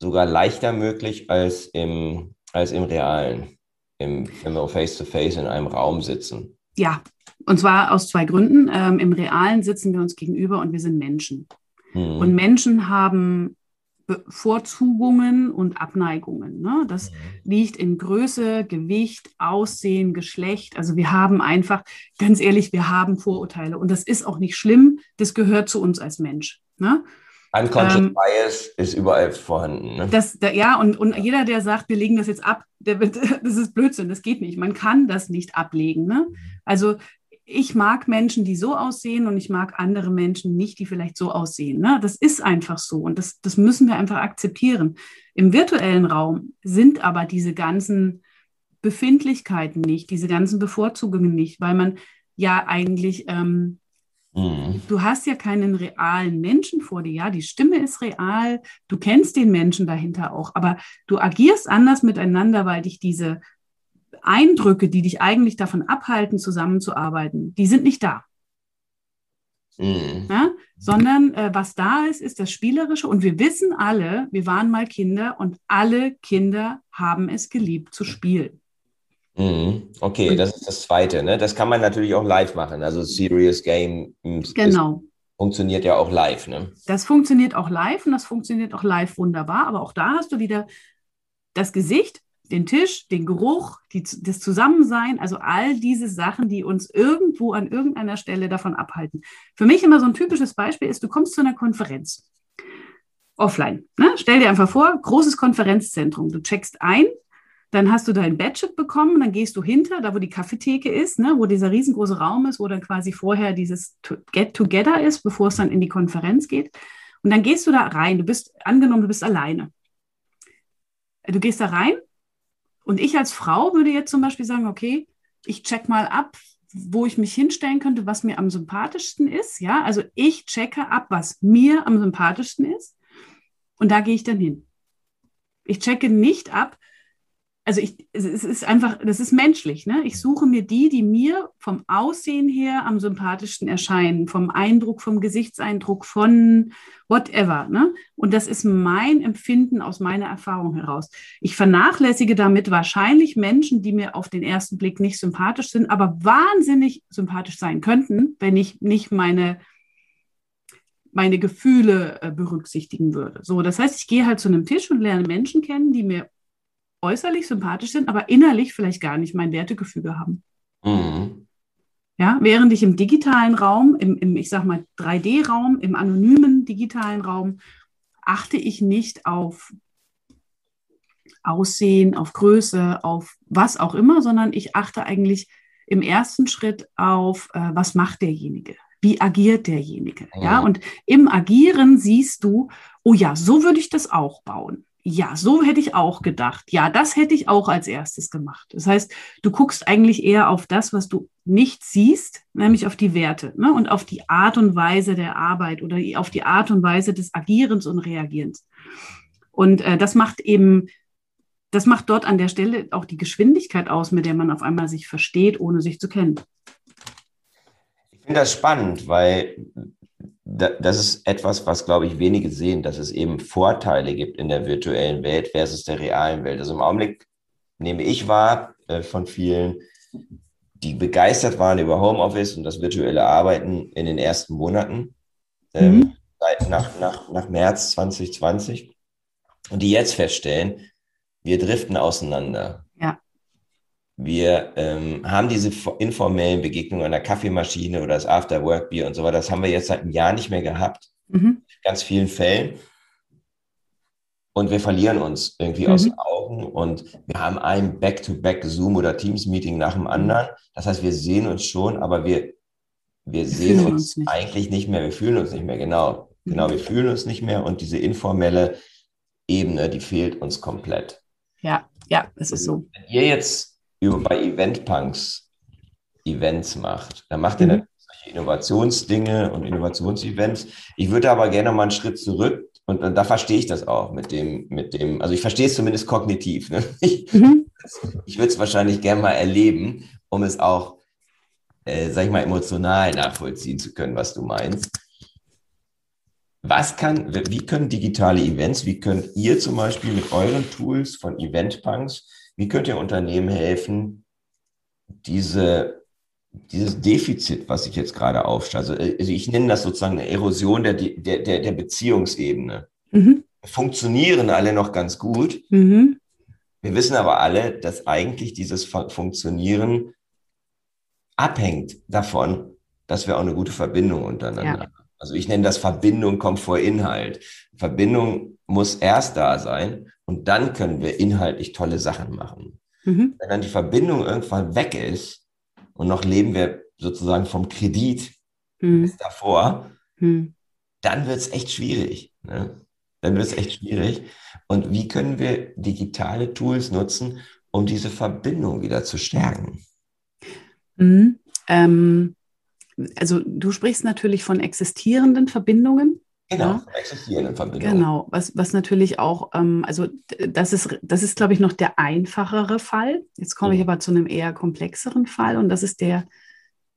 sogar leichter möglich als im als im Realen, im, wenn wir face-to-face in einem Raum sitzen. Ja, und zwar aus zwei Gründen. Ähm, Im Realen sitzen wir uns gegenüber und wir sind Menschen. Mhm. Und Menschen haben Bevorzugungen und Abneigungen. Ne? Das mhm. liegt in Größe, Gewicht, Aussehen, Geschlecht. Also wir haben einfach, ganz ehrlich, wir haben Vorurteile. Und das ist auch nicht schlimm. Das gehört zu uns als Mensch. Ne? Unconscious ähm, Bias ist überall vorhanden. Ne? Das, da, ja, und, und jeder, der sagt, wir legen das jetzt ab, der wird, <laughs> das ist Blödsinn, das geht nicht. Man kann das nicht ablegen. Ne? Also ich mag Menschen, die so aussehen und ich mag andere Menschen nicht, die vielleicht so aussehen. Ne? Das ist einfach so und das, das müssen wir einfach akzeptieren. Im virtuellen Raum sind aber diese ganzen Befindlichkeiten nicht, diese ganzen Bevorzugungen nicht, weil man ja eigentlich ähm, Mhm. Du hast ja keinen realen Menschen vor dir, ja, die Stimme ist real, du kennst den Menschen dahinter auch, aber du agierst anders miteinander, weil dich diese Eindrücke, die dich eigentlich davon abhalten, zusammenzuarbeiten, die sind nicht da. Mhm. Ja? Sondern äh, was da ist, ist das Spielerische. Und wir wissen alle, wir waren mal Kinder und alle Kinder haben es geliebt zu spielen. Mhm. Okay, das ist das Zweite. Ne? Das kann man natürlich auch live machen. Also Serious Game genau. Ist, funktioniert ja auch live. Ne? Das funktioniert auch live und das funktioniert auch live wunderbar. Aber auch da hast du wieder das Gesicht, den Tisch, den Geruch, die, das Zusammensein, also all diese Sachen, die uns irgendwo an irgendeiner Stelle davon abhalten. Für mich immer so ein typisches Beispiel ist, du kommst zu einer Konferenz. Offline. Ne? Stell dir einfach vor, großes Konferenzzentrum. Du checkst ein, dann hast du dein Badget bekommen, dann gehst du hinter, da wo die Kaffeetheke ist, ne, wo dieser riesengroße Raum ist, wo dann quasi vorher dieses Get-Together ist, bevor es dann in die Konferenz geht. Und dann gehst du da rein. Du bist, angenommen, du bist alleine. Du gehst da rein Und ich als Frau würde jetzt zum Beispiel sagen, okay, ich check mal ab, wo ich mich hinstellen könnte, was mir am sympathischsten ist. Ja, also ich checke ab, was mir am sympathischsten ist. Und da gehe ich dann hin. Ich checke nicht ab, also ich, es ist einfach, das ist menschlich. Ne? Ich suche mir die, die mir vom Aussehen her am sympathischsten erscheinen, vom Eindruck, vom Gesichtseindruck, von whatever. Ne? Und das ist mein Empfinden aus meiner Erfahrung heraus. Ich vernachlässige damit wahrscheinlich Menschen, die mir auf den ersten Blick nicht sympathisch sind, aber wahnsinnig sympathisch sein könnten, wenn ich nicht meine meine Gefühle äh, berücksichtigen würde. So, das heißt, ich gehe halt zu einem Tisch und lerne Menschen kennen, die mir äußerlich sympathisch sind, aber innerlich vielleicht gar nicht mein Wertegefüge haben. Mhm. Ja, während ich im digitalen Raum, im, im ich sag mal 3D-Raum, im anonymen digitalen Raum, achte ich nicht auf Aussehen, auf Größe, auf was auch immer, sondern ich achte eigentlich im ersten Schritt auf, äh, was macht derjenige? Wie agiert derjenige? Ja. ja, und im Agieren siehst du, oh ja, so würde ich das auch bauen ja, so hätte ich auch gedacht. Ja, das hätte ich auch als erstes gemacht. Das heißt, du guckst eigentlich eher auf das, was du nicht siehst, nämlich auf die Werte ne? und auf die Art und Weise der Arbeit oder auf die Art und Weise des Agierens und Reagierens. Und äh, das macht eben, das macht dort an der Stelle auch die Geschwindigkeit aus, mit der man auf einmal sich versteht, ohne sich zu kennen. Ich finde das spannend, weil das ist etwas, was, glaube ich, wenige sehen, dass es eben Vorteile gibt in der virtuellen Welt versus der realen Welt. Also im Augenblick nehme ich wahr äh, von vielen, die begeistert waren über Homeoffice und das virtuelle Arbeiten in den ersten Monaten, ähm, mhm. nach, nach, nach März 2020, und die jetzt feststellen, wir driften auseinander. Wir ähm, haben diese informellen Begegnungen an der Kaffeemaschine oder das After-Work-Bier und so weiter. Das haben wir jetzt seit einem Jahr nicht mehr gehabt. Mhm. In ganz vielen Fällen. Und wir verlieren uns irgendwie mhm. aus den Augen und wir haben ein Back-to-Back-Zoom oder Teams-Meeting nach dem anderen. Das heißt, wir sehen uns schon, aber wir, wir sehen uns, nicht. eigentlich nicht mehr. Wir fühlen uns nicht mehr, genau. Genau, wir fühlen uns nicht mehr und diese informelle Ebene, die fehlt uns komplett. Ja, ja, es ist so. Wenn ihr jetzt über bei Eventpunks Events macht. Da macht mhm. er natürlich solche Innovationsdinge und Innovationsevents. Ich würde aber gerne mal einen Schritt zurück und, und da verstehe ich das auch mit dem, mit dem, also ich verstehe es zumindest kognitiv. Ne? <laughs> Ich, mhm. ich würde es wahrscheinlich gerne mal erleben, um es auch, äh, sag ich mal, emotional nachvollziehen zu können, was du meinst. Was kann, wie können digitale Events, wie könnt ihr zum Beispiel mit euren Tools von Eventpunks wie könnt ihr Unternehmen helfen, diese, dieses Defizit, was ich jetzt gerade aufstelle, also, also ich nenne das sozusagen eine Erosion der, der, der, der Beziehungsebene. Mhm. Funktionieren alle noch ganz gut. Mhm. Wir wissen aber alle, dass eigentlich dieses Funktionieren abhängt davon, dass wir auch eine gute Verbindung untereinander ja. haben. Also ich nenne das Verbindung kommt vor Inhalt. Verbindung muss erst da sein und dann können wir inhaltlich tolle Sachen machen. Mhm. Wenn dann die Verbindung irgendwann weg ist und noch leben wir sozusagen vom Kredit mhm. bis davor, mhm. dann wird es echt schwierig. Ne? Dann wird es echt schwierig. Und wie können wir digitale Tools nutzen, um diese Verbindung wieder zu stärken? Mhm. Ähm, also du sprichst natürlich von existierenden Verbindungen. Genau, ja. existierenden Verbindungen. Genau, was, was natürlich auch, ähm, also das ist, das ist, glaube ich, noch der einfachere Fall. Jetzt komme mhm. ich aber zu einem eher komplexeren Fall und das ist der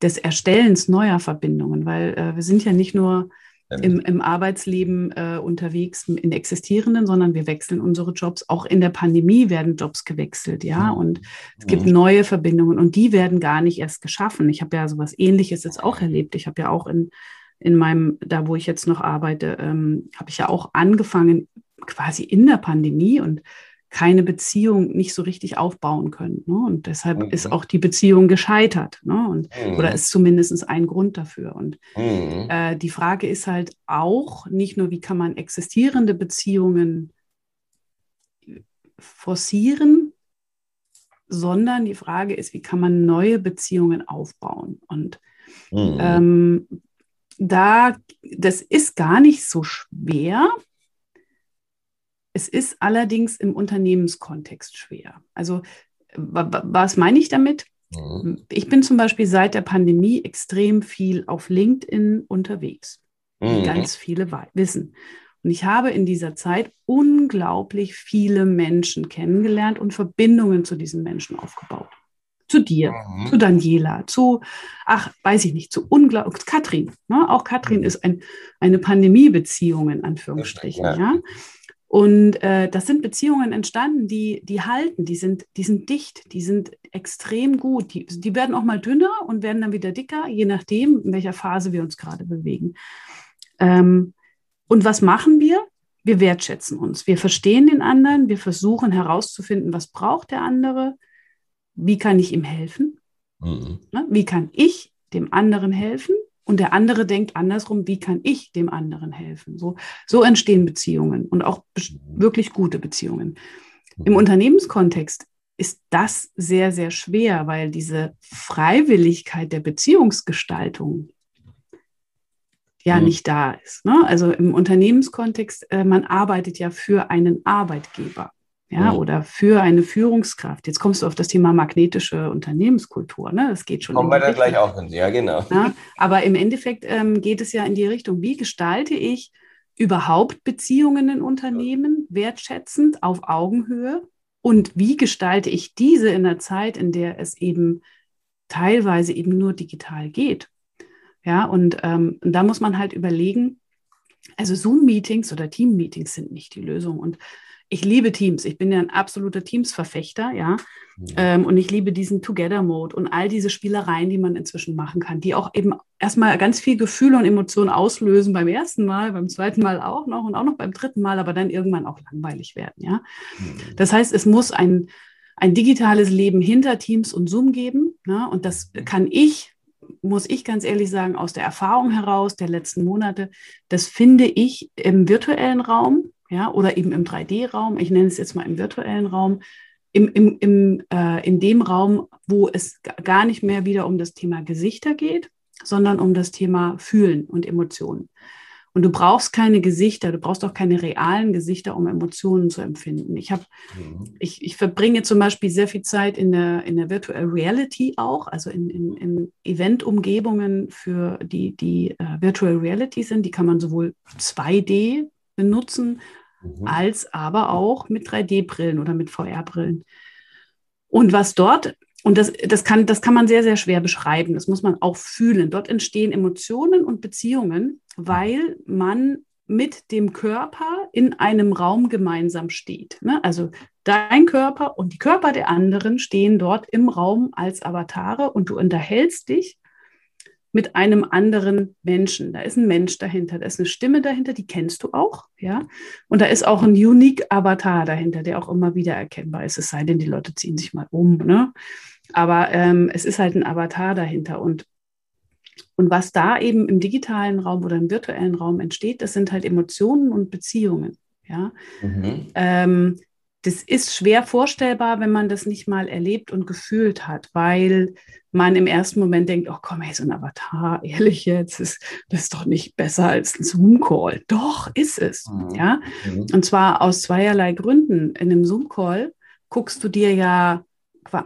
des Erstellens neuer Verbindungen, weil äh, wir sind ja nicht nur im, im Arbeitsleben äh, unterwegs in existierenden, sondern wir wechseln unsere Jobs. Auch in der Pandemie werden Jobs gewechselt, ja. Mhm. Und es gibt mhm. neue Verbindungen und die werden gar nicht erst geschaffen. Ich habe ja sowas ähnliches jetzt auch erlebt. Ich habe ja auch in, in meinem, da wo ich jetzt noch arbeite, ähm, habe ich ja auch angefangen, quasi in der Pandemie und keine Beziehung nicht so richtig aufbauen können. Ne? Und deshalb mhm. ist auch die Beziehung gescheitert. Ne? Und, mhm. Oder ist zumindest ein Grund dafür. Und mhm. äh, die Frage ist halt auch nicht nur, wie kann man existierende Beziehungen forcieren, sondern die Frage ist, wie kann man neue Beziehungen aufbauen. Und mhm. ähm, da, das ist gar nicht so schwer, Es ist allerdings im Unternehmenskontext schwer. Also was meine ich damit? Mhm. Ich bin zum Beispiel seit der Pandemie extrem viel auf LinkedIn unterwegs, wie mhm. ganz viele wissen. Und ich habe in dieser Zeit unglaublich viele Menschen kennengelernt und Verbindungen zu diesen Menschen aufgebaut. Zu dir, mhm. zu Daniela, zu, ach, weiß ich nicht, zu unglaublich, Katrin. Ne? Auch Katrin mhm. ist ein, eine Pandemiebeziehung in Anführungsstrichen. Ja. ja? Und äh, das sind Beziehungen entstanden, die, die halten, die sind, die sind dicht, die sind extrem gut. Die, die werden auch mal dünner und werden dann wieder dicker, je nachdem, in welcher Phase wir uns gerade bewegen. Ähm, und was machen wir? Wir wertschätzen uns. Wir verstehen den anderen. Wir versuchen herauszufinden, was braucht der andere? Wie kann ich ihm helfen? Mhm. Ne? Wie kann ich dem anderen helfen? Und der andere denkt andersrum, wie kann ich dem anderen helfen? So, so entstehen Beziehungen und auch wirklich gute Beziehungen. Im mhm. Unternehmenskontext ist das sehr, sehr schwer, weil diese Freiwilligkeit der Beziehungsgestaltung ja mhm. nicht da ist. Ne? Also im Unternehmenskontext, äh, man arbeitet ja für einen Arbeitgeber ja, mhm. oder für eine Führungskraft. Jetzt kommst du auf das Thema magnetische Unternehmenskultur, ne? Das geht schon. Kommen wir da gleich auch hin, ja, genau. Ja, aber im Endeffekt ähm, geht es ja in die Richtung, wie gestalte ich überhaupt Beziehungen in Unternehmen wertschätzend auf Augenhöhe und wie gestalte ich diese in der Zeit, in der es eben teilweise eben nur digital geht. Ja, und ähm, da muss man halt überlegen, also Zoom-Meetings oder Team-Meetings sind nicht die Lösung. Und ich liebe Teams. Ich bin ja ein absoluter Teams-Verfechter, ja. Mhm. Ähm, und ich liebe diesen Together-Mode und all diese Spielereien, die man inzwischen machen kann, die auch eben erstmal ganz viel Gefühle und Emotionen auslösen beim ersten Mal, beim zweiten Mal auch noch und auch noch beim dritten Mal, aber dann irgendwann auch langweilig werden, ja. Mhm. Das heißt, es muss ein, ein digitales Leben hinter Teams und Zoom geben. Ne? Und das mhm. kann ich muss ich ganz ehrlich sagen, aus der Erfahrung heraus der letzten Monate, das finde ich im virtuellen Raum ja, oder eben im 3D-Raum, ich nenne es jetzt mal im virtuellen Raum, im, im, im, äh, in dem Raum, wo es gar nicht mehr wieder um das Thema Gesichter geht, sondern um das Thema Fühlen und Emotionen. Und du brauchst keine Gesichter, du brauchst auch keine realen Gesichter, um Emotionen zu empfinden. Ich, hab, mhm. ich, ich verbringe zum Beispiel sehr viel Zeit in der, in der Virtual Reality auch, also in, in, in Event-Umgebungen für die, die uh, Virtual Reality sind. Die kann man sowohl 2D benutzen, mhm. als aber auch mit 3D-Brillen oder mit VR-Brillen. Und was dort, und das, das, kann, das kann man sehr, sehr schwer beschreiben, das muss man auch fühlen. Dort entstehen Emotionen und Beziehungen, weil man mit dem Körper in einem Raum gemeinsam steht. Ne? Also dein Körper und die Körper der anderen stehen dort im Raum als Avatare und du unterhältst dich mit einem anderen Menschen. Da ist ein Mensch dahinter, da ist eine Stimme dahinter, die kennst du auch, ja. Und da ist auch ein Unique Avatar dahinter, der auch immer wieder erkennbar ist. Es sei denn, die Leute ziehen sich mal um, ne? Aber ähm, es ist halt ein Avatar dahinter und und was da eben im digitalen Raum oder im virtuellen Raum entsteht, das sind halt Emotionen und Beziehungen. Ja? Mhm. Ähm, das ist schwer vorstellbar, wenn man das nicht mal erlebt und gefühlt hat, weil man im ersten Moment denkt, oh komm, hey, so ein Avatar, <laughs> ehrlich jetzt, ist, das ist doch nicht besser als ein Zoom-Call. Doch, ist es. Mhm. Ja? Mhm. Und zwar aus zweierlei Gründen. In einem Zoom-Call guckst du dir ja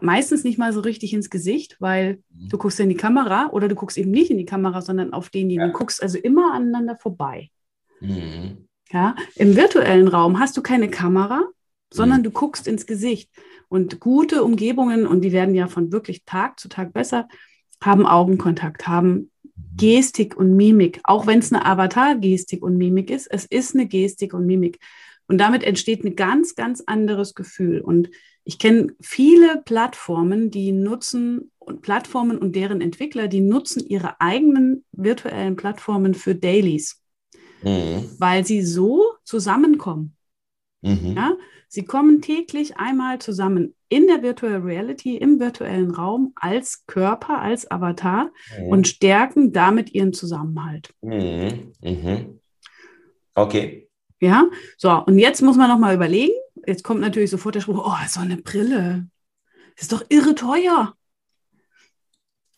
meistens nicht mal so richtig ins Gesicht, weil mhm. du guckst in die Kamera oder du guckst eben nicht in die Kamera, sondern auf denjenigen. Ja. Du guckst also immer aneinander vorbei. Mhm. Ja, im virtuellen Raum hast du keine Kamera, sondern mhm. du guckst ins Gesicht. Und gute Umgebungen, und die werden ja von wirklich Tag zu Tag besser, haben Augenkontakt, haben Gestik und Mimik, auch wenn es eine Avatar-Gestik und Mimik ist, es ist eine Gestik und Mimik. Und damit entsteht ein ganz, ganz anderes Gefühl. Und ich kenne viele Plattformen, die nutzen und Plattformen und deren Entwickler, die nutzen ihre eigenen virtuellen Plattformen für Dailies, mhm. weil sie so zusammenkommen. Mhm. Ja? Sie kommen täglich einmal zusammen in der Virtual Reality, im virtuellen Raum als Körper, als Avatar mhm. und stärken damit ihren Zusammenhalt. Mhm. Mhm. Okay. Ja, so, und jetzt muss man nochmal überlegen. Jetzt kommt natürlich sofort der Spruch: Oh, so eine Brille. Das ist doch irre teuer.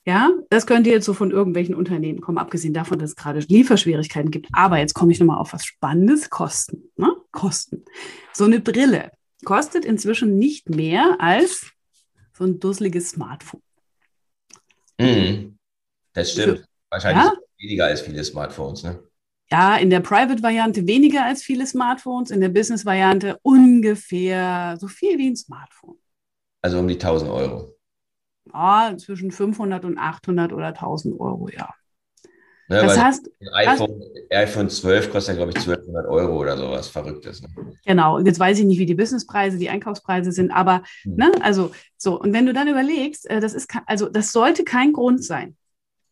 Ja, das könnte jetzt so von irgendwelchen Unternehmen kommen, abgesehen davon, dass es gerade Lieferschwierigkeiten gibt. Aber jetzt komme ich nochmal auf was Spannendes: Kosten. Ne? kosten. So eine Brille kostet inzwischen nicht mehr als so ein dusseliges Smartphone. Mhm. Das stimmt. Für, Wahrscheinlich ja? weniger als viele Smartphones, ne? Ja, in der Private-Variante weniger als viele Smartphones, in der Business-Variante ungefähr so viel wie ein Smartphone. Also um die 1000 Euro. Ja, zwischen 500 und 800 oder 1000 Euro, ja. Ne, das heißt, ein iPhone, iPhone 12 kostet, glaube ich, 1200 Euro oder sowas Verrücktes. Ne? Genau, jetzt weiß ich nicht, wie die Businesspreise, die Einkaufspreise sind, aber, hm. ne, also, so, und wenn du dann überlegst, äh, das ist, also, das sollte kein Grund sein,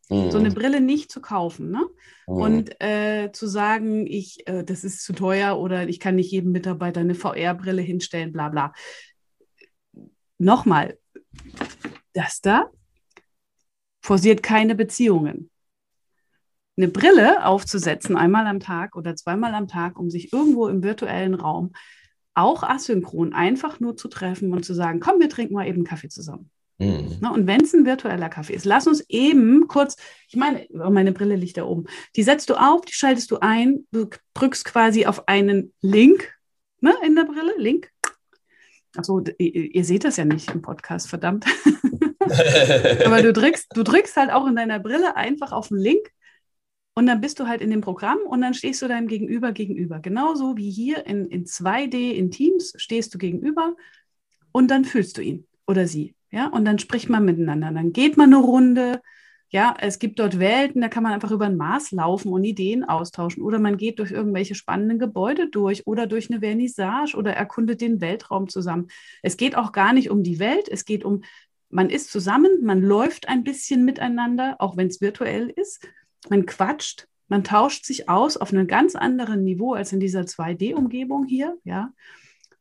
hm. so eine Brille nicht zu kaufen, ne? Hm. Und äh, zu sagen, ich, äh, das ist zu teuer oder ich kann nicht jedem Mitarbeiter eine VR-Brille hinstellen, bla, bla. Nochmal, das da forciert keine Beziehungen eine Brille aufzusetzen, einmal am Tag oder zweimal am Tag, um sich irgendwo im virtuellen Raum auch asynchron einfach nur zu treffen und zu sagen, komm, wir trinken mal eben Kaffee zusammen. Mhm. Na, und wenn es ein virtueller Kaffee ist, lass uns eben kurz, ich meine, oh, meine Brille liegt da oben, die setzt du auf, die schaltest du ein, du drückst quasi auf einen Link ne, in der Brille, Link. Achso, ihr, ihr seht das ja nicht im Podcast, verdammt. <laughs> <laughs> Aber du drückst, du drückst halt auch in deiner Brille einfach auf den Link und dann bist du halt in dem Programm und dann stehst du deinem Gegenüber gegenüber. Genauso wie hier in, in 2D in Teams stehst du gegenüber und dann fühlst du ihn oder sie. Ja, und dann spricht man miteinander. Dann geht man eine Runde. Ja, es gibt dort Welten, da kann man einfach über ein Maß laufen und Ideen austauschen. Oder man geht durch irgendwelche spannenden Gebäude durch oder durch eine Vernissage oder erkundet den Weltraum zusammen. Es geht auch gar nicht um die Welt, es geht um, man ist zusammen, man läuft ein bisschen miteinander, auch wenn es virtuell ist man quatscht, man tauscht sich aus auf einem ganz anderen Niveau als in dieser 2D-Umgebung hier, ja.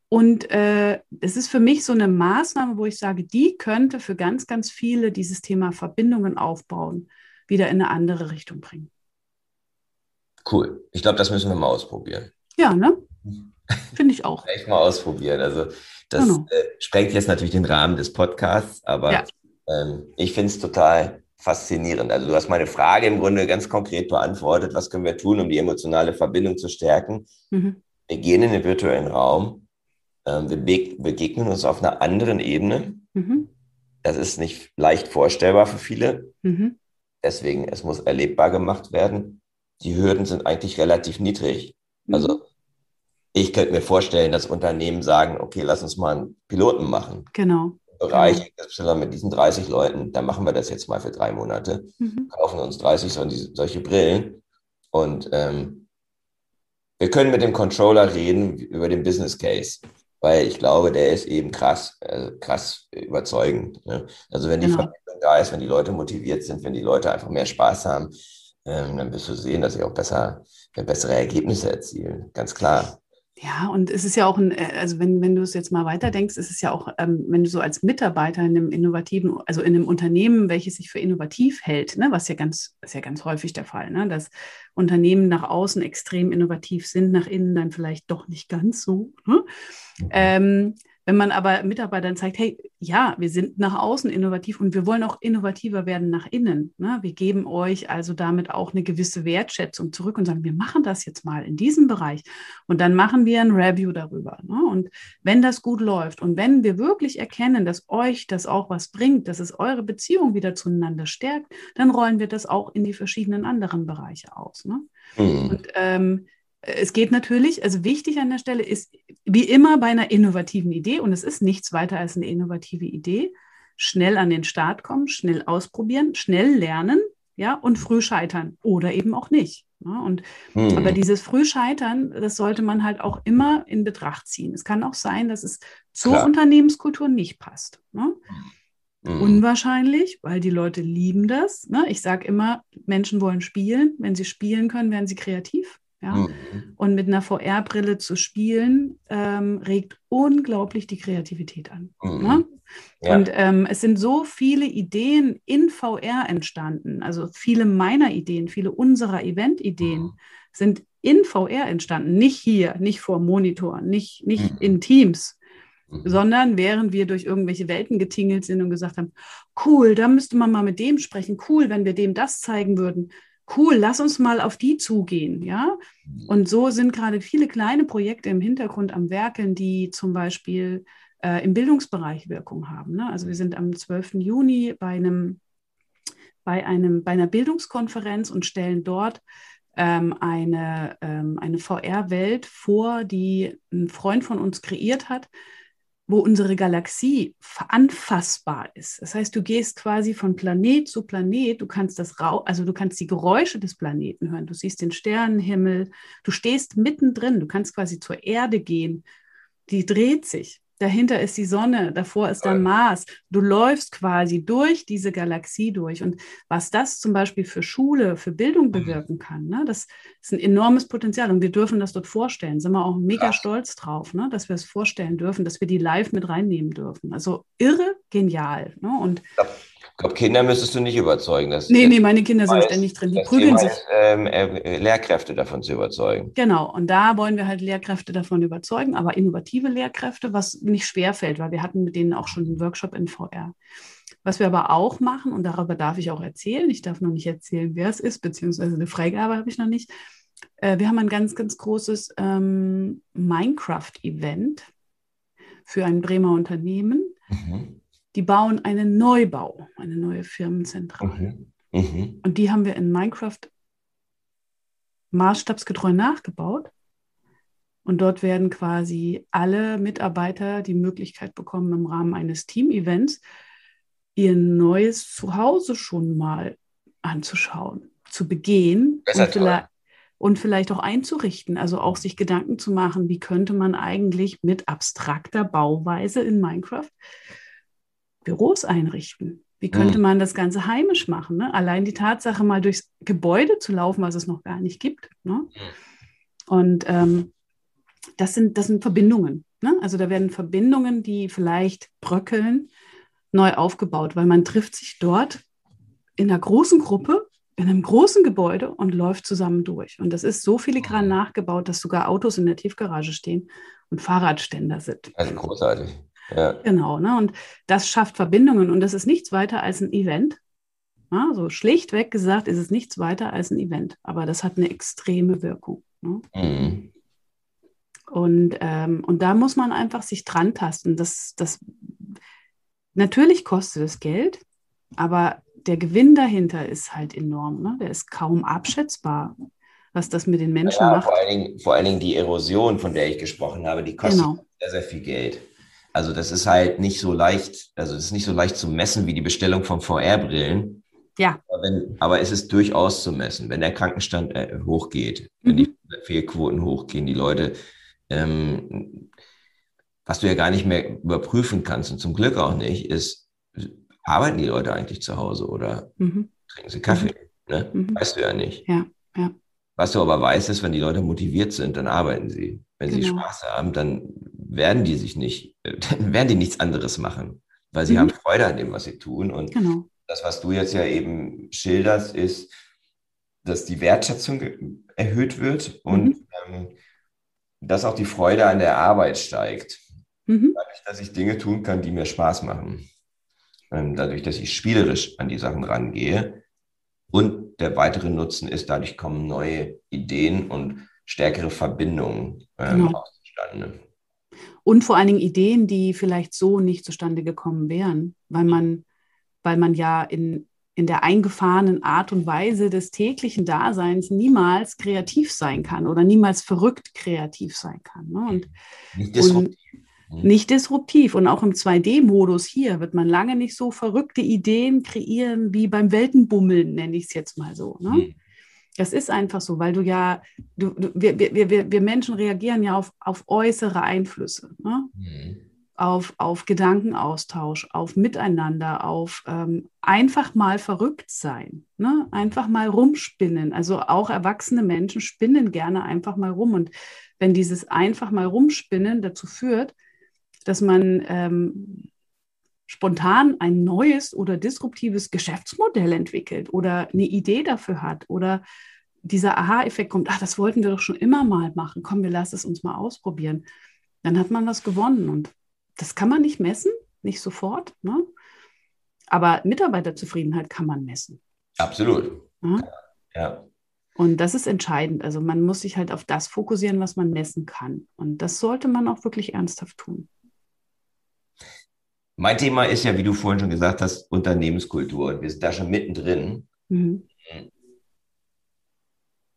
Und äh, es ist für mich so eine Maßnahme, wo ich sage, die könnte für ganz, ganz viele dieses Thema Verbindungen aufbauen, wieder in eine andere Richtung bringen. Cool. Ich glaube, das müssen wir mal ausprobieren. Ja, ne? Finde ich auch. Echt mal ausprobieren. Also das genau. äh, sprengt jetzt natürlich den Rahmen des Podcasts, aber ja. ähm, ich finde es total faszinierend. Also du hast meine Frage im Grunde ganz konkret beantwortet. Was können wir tun, um die emotionale Verbindung zu stärken? Mhm. Wir gehen in den virtuellen Raum. Ähm, wir begegnen uns auf einer anderen Ebene. Mhm. Das ist nicht leicht vorstellbar für viele. Mhm. Deswegen, es muss erlebbar gemacht werden. Die Hürden sind eigentlich relativ niedrig. Mhm. Also ich könnte mir vorstellen, dass Unternehmen sagen, okay, lass uns mal einen Piloten machen. Genau. Bereich genau. mit diesen 30 Leuten, dann machen wir das jetzt mal für drei Monate, mhm. kaufen uns 30 so, solche Brillen und ähm, wir können mit dem Controller reden über den Business Case, weil ich glaube, der ist eben krass, äh, krass überzeugend. Ne? Also wenn die genau. Verbindung da ist, wenn die Leute motiviert sind, wenn die Leute einfach mehr Spaß haben, ähm, dann wirst du sehen, dass sie auch besser, bessere Ergebnisse erzielen, ganz klar. Ja, und es ist ja auch ein, äh, also wenn, wenn du es jetzt mal weiterdenkst, ist es ja auch, ähm, wenn du so als Mitarbeiter in einem innovativen, also in einem Unternehmen, welches sich für innovativ hält, ne, was ja ganz, ist ja ganz häufig der Fall, ne, dass Unternehmen nach außen extrem innovativ sind, nach innen dann vielleicht doch nicht ganz so. Ne? Ähm, wenn man aber Mitarbeitern zeigt, hey, ja, wir sind nach außen innovativ und wir wollen auch innovativer werden nach innen. Ne? Wir geben euch also damit auch eine gewisse Wertschätzung zurück und sagen, wir machen das jetzt mal in diesem Bereich und dann machen wir ein Review darüber. Ne? Und wenn das gut läuft und wenn wir wirklich erkennen, dass euch das auch was bringt, dass es eure Beziehung wieder zueinander stärkt, dann rollen wir das auch in die verschiedenen anderen Bereiche aus. Ne? Mhm. Und ähm, es geht natürlich, also wichtig an der Stelle ist, wie immer bei einer innovativen Idee, und es ist nichts weiter als eine innovative Idee, schnell an den Start kommen, schnell ausprobieren, schnell lernen, ja, und früh scheitern oder eben auch nicht. Ja, ne? und, hm. Aber dieses Frühscheitern, das sollte man halt auch immer in Betracht ziehen. Es kann auch sein, dass es zur Klar. Unternehmenskultur nicht passt. Ne? Hm. Unwahrscheinlich, weil die Leute lieben das. Ne? Ich sage immer, Menschen wollen spielen. Wenn sie spielen können, werden sie kreativ. Ja? Mhm. Und mit einer VR-Brille zu spielen, ähm, regt unglaublich die Kreativität an. Mhm. Ne? Ja. Und ähm, es sind so viele Ideen in VR entstanden. Also viele meiner Ideen, viele unserer Event-Ideen mhm. sind in VR entstanden. Nicht hier, nicht vor Monitoren, nicht, nicht mhm. in Teams, mhm. sondern während wir durch irgendwelche Welten getingelt sind und gesagt haben, cool, da müsste man mal mit dem sprechen, cool, wenn wir dem das zeigen würden cool, lass uns mal auf die zugehen, ja. Und so sind gerade viele kleine Projekte im Hintergrund am Werkeln, die zum Beispiel äh, im Bildungsbereich Wirkung haben. Ne? Also wir sind am 12. Juni bei einem, bei einem, bei einer Bildungskonferenz und stellen dort ähm, eine, ähm, eine VR-Welt vor, die ein Freund von uns kreiert hat, wo unsere Galaxie anfassbar ist. Das heißt, du gehst quasi von Planet zu Planet, du kannst das Rau also du kannst die Geräusche des Planeten hören, du siehst den Sternenhimmel, du stehst mittendrin, du kannst quasi zur Erde gehen, die dreht sich dahinter ist die Sonne, davor ist der Mars. Du läufst quasi durch diese Galaxie durch. Und was das zum Beispiel für Schule, für Bildung mhm. bewirken kann, ne, das ist ein enormes Potenzial. Und wir dürfen das dort vorstellen. Sind wir auch mega Krass. stolz drauf, ne, dass wir es vorstellen dürfen, dass wir die live mit reinnehmen dürfen. Also irre genial. Ne? Und ja glaube, Kinder müsstest du nicht überzeugen. Dass, nee, nee, meine Kinder sind ständig drin. Die prügeln sich. Ähm, äh, Lehrkräfte davon zu überzeugen. Genau, und da wollen wir halt Lehrkräfte davon überzeugen, aber innovative Lehrkräfte, was nicht schwer fällt, weil wir hatten mit denen auch schon einen Workshop in VR. Was wir aber auch machen, und darüber darf ich auch erzählen, ich darf noch nicht erzählen, wer es ist, beziehungsweise eine Freigabe habe ich noch nicht. Äh, wir haben ein ganz, ganz großes ähm, Minecraft-Event für ein Bremer Unternehmen. Mhm die bauen einen Neubau, eine neue Firmenzentrale. Mhm. Mhm. Und die haben wir in Minecraft maßstabsgetreu nachgebaut. Und dort werden quasi alle Mitarbeiter die Möglichkeit bekommen, im Rahmen eines Team-Events ihr neues Zuhause schon mal anzuschauen, zu begehen und vielleicht, und vielleicht, auch einzurichten. Also auch sich Gedanken zu machen, wie könnte man eigentlich mit abstrakter Bauweise in Minecraft Büros einrichten? Wie könnte mhm. man das Ganze heimisch machen? Ne? Allein die Tatsache, mal durchs Gebäude zu laufen, was es noch gar nicht gibt. Ne? Mhm. Und ähm, das, sind, das sind Verbindungen. Ne? Also da werden Verbindungen, die vielleicht bröckeln, neu aufgebaut, weil man trifft sich dort in einer großen Gruppe, in einem großen Gebäude und läuft zusammen durch. Und das ist so filigran mhm. nachgebaut, dass sogar Autos in der Tiefgarage stehen und Fahrradständer sind. Also großartig. Ja. Genau, ne? und das schafft Verbindungen und das ist nichts weiter als ein Event. Ja, so schlichtweg gesagt ist es nichts weiter als ein Event, aber das hat eine extreme Wirkung. Ne? Mhm. Und, ähm, und da muss man einfach sich dran tasten. Das, das, natürlich kostet es Geld, aber der Gewinn dahinter ist halt enorm. Ne? Der ist kaum abschätzbar, was das mit den Menschen ja, macht. Vor allen, Dingen, vor allen Dingen die Erosion, von der ich gesprochen habe, die kostet genau. sehr, sehr viel Geld. Also das ist halt nicht so leicht, also es ist nicht so leicht zu messen wie die Bestellung von VR-Brillen. Ja. Aber, wenn, aber, es ist durchaus zu messen, wenn der Krankenstand äh, hochgeht, wenn die mhm. Fehlquoten hochgehen, die Leute, ähm, was du ja gar nicht mehr überprüfen kannst und zum Glück auch nicht, ist, arbeiten die Leute eigentlich zu Hause oder mhm. trinken sie Kaffee? Mhm. Ne? Mhm. Weißt du ja nicht. Ja, ja. Was du aber weißt, ist, wenn die Leute motiviert sind, dann arbeiten sie. Wenn genau. sie Spaß haben, dann werden die sich nicht, dann <laughs> werden die nichts anderes machen, weil sie mhm. haben Freude an dem, was sie tun. Und genau. das, was du jetzt ja eben schilderst, ist, dass die Wertschätzung erhöht wird und mhm. ähm, dass auch die Freude an der Arbeit steigt. Mhm. Dadurch, dass ich Dinge tun kann, die mir Spaß machen. Ähm, dadurch, dass ich spielerisch an die Sachen rangehe. Und der weitere Nutzen ist, dadurch kommen neue Ideen und stärkere Verbindungen ähm, genau. zustande. Und vor allen Dingen Ideen, die vielleicht so nicht zustande gekommen wären, weil man, weil man ja in, in der eingefahrenen Art und Weise des täglichen Daseins niemals kreativ sein kann oder niemals verrückt kreativ sein kann. Ne? Und, nicht disruptiv. Und nicht disruptiv. Und auch im 2D-Modus hier wird man lange nicht so verrückte Ideen kreieren wie beim Weltenbummeln, nenne ich es jetzt mal so. Ne? Mhm. Das ist einfach so, weil du ja, du, du, wir, wir, wir, wir Menschen reagieren ja auf, auf äußere Einflüsse, ne? Mhm. auf, auf Gedankenaustausch, auf Miteinander, auf ähm, einfach mal verrückt sein, ne? einfach mal rumspinnen. Also auch erwachsene Menschen spinnen gerne einfach mal rum. Und wenn dieses einfach mal rumspinnen dazu führt, dass man ähm, spontan ein neues oder disruptives Geschäftsmodell entwickelt oder eine Idee dafür hat oder dieser Aha-Effekt kommt, ach, das wollten wir doch schon immer mal machen, komm, wir lassen es uns mal ausprobieren, dann hat man was gewonnen. Und das kann man nicht messen, nicht sofort, ne? aber Mitarbeiterzufriedenheit kann man messen. Absolut. Ja? Ja. Und das ist entscheidend. Also man muss sich halt auf das fokussieren, was man messen kann. Und das sollte man auch wirklich ernsthaft tun. Mein Thema ist ja, wie du vorhin schon gesagt hast, Unternehmenskultur. Und wir sind da schon mittendrin. Mhm.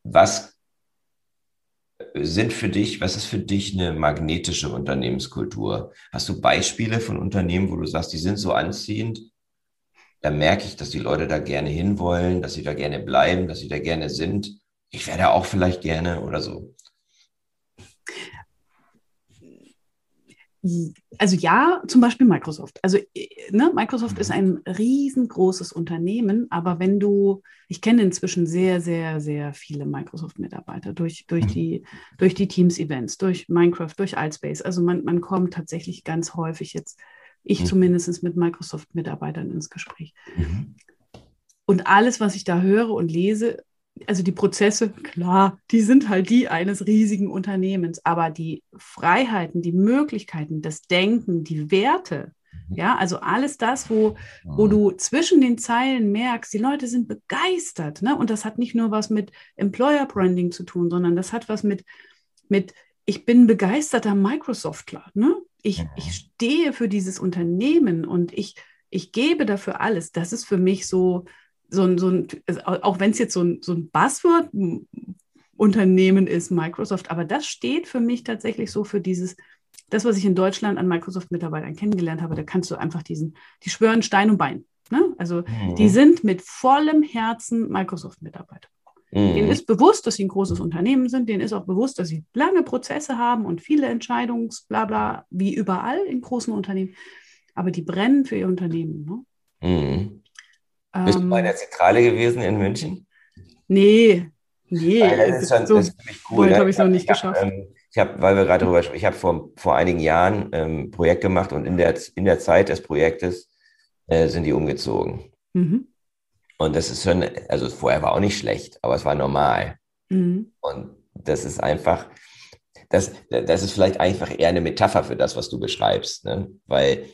Was sind für dich, was ist für dich eine magnetische Unternehmenskultur? Hast du Beispiele von Unternehmen, wo du sagst, die sind so anziehend? Da merke ich, dass die Leute da gerne hinwollen, dass sie da gerne bleiben, dass sie da gerne sind. Ich wäre da auch vielleicht gerne oder so. Also ja, zum Beispiel Microsoft. Also ne, Microsoft ist ein riesengroßes Unternehmen, aber wenn du, ich kenne inzwischen sehr, sehr, sehr viele Microsoft-Mitarbeiter durch, durch, mhm. die, durch die Teams-Events, durch Minecraft, durch Altspace. Also man, man kommt tatsächlich ganz häufig jetzt, ich mhm. zumindest mit Microsoft-Mitarbeitern ins Gespräch. Mhm. Und alles, was ich da höre und lese, also die Prozesse, klar, die sind halt die eines riesigen Unternehmens, aber die Freiheiten, die Möglichkeiten, das Denken, die Werte, mhm. ja, also alles das, wo, wo du zwischen den Zeilen merkst, die Leute sind begeistert, ne? Und das hat nicht nur was mit Employer Branding zu tun, sondern das hat was mit, mit ich bin begeisterter Microsoftler, ne? Ich, ich stehe für dieses Unternehmen und ich, ich gebe dafür alles. Das ist für mich so, so ein, so ein auch wenn es jetzt so ein, so ein Buzzword-Unternehmen ist, Microsoft, aber das steht für mich tatsächlich so für dieses, das, was ich in Deutschland an Microsoft-Mitarbeitern kennengelernt habe, da kannst du einfach diesen, die schwören Stein und Bein. Ne? Also mhm. die sind mit vollem Herzen Microsoft-Mitarbeiter. Mhm. Denen ist bewusst, dass sie ein großes Unternehmen sind, denen ist auch bewusst, dass sie lange Prozesse haben und viele Entscheidungsblabla, wie überall in großen Unternehmen. Aber die brennen für ihr Unternehmen. Ne? Mhm. Bist du mal in der ähm. Zentrale gewesen in München? Nee, nee. das ist schon so das ist cool. Ne? habe ich es noch nicht ich geschafft. Hab, ähm, ich habe, weil wir gerade darüber sprechen, ich habe vor, vor einigen Jahren ähm, ein Projekt gemacht und in der, in der Zeit des Projektes äh, sind die umgezogen. Mhm. Und das ist schon, also vorher war auch nicht schlecht, aber es war normal. Mhm. Und das ist einfach, das, das ist vielleicht einfach eher eine Metapher für das, was du beschreibst. Ne? Weil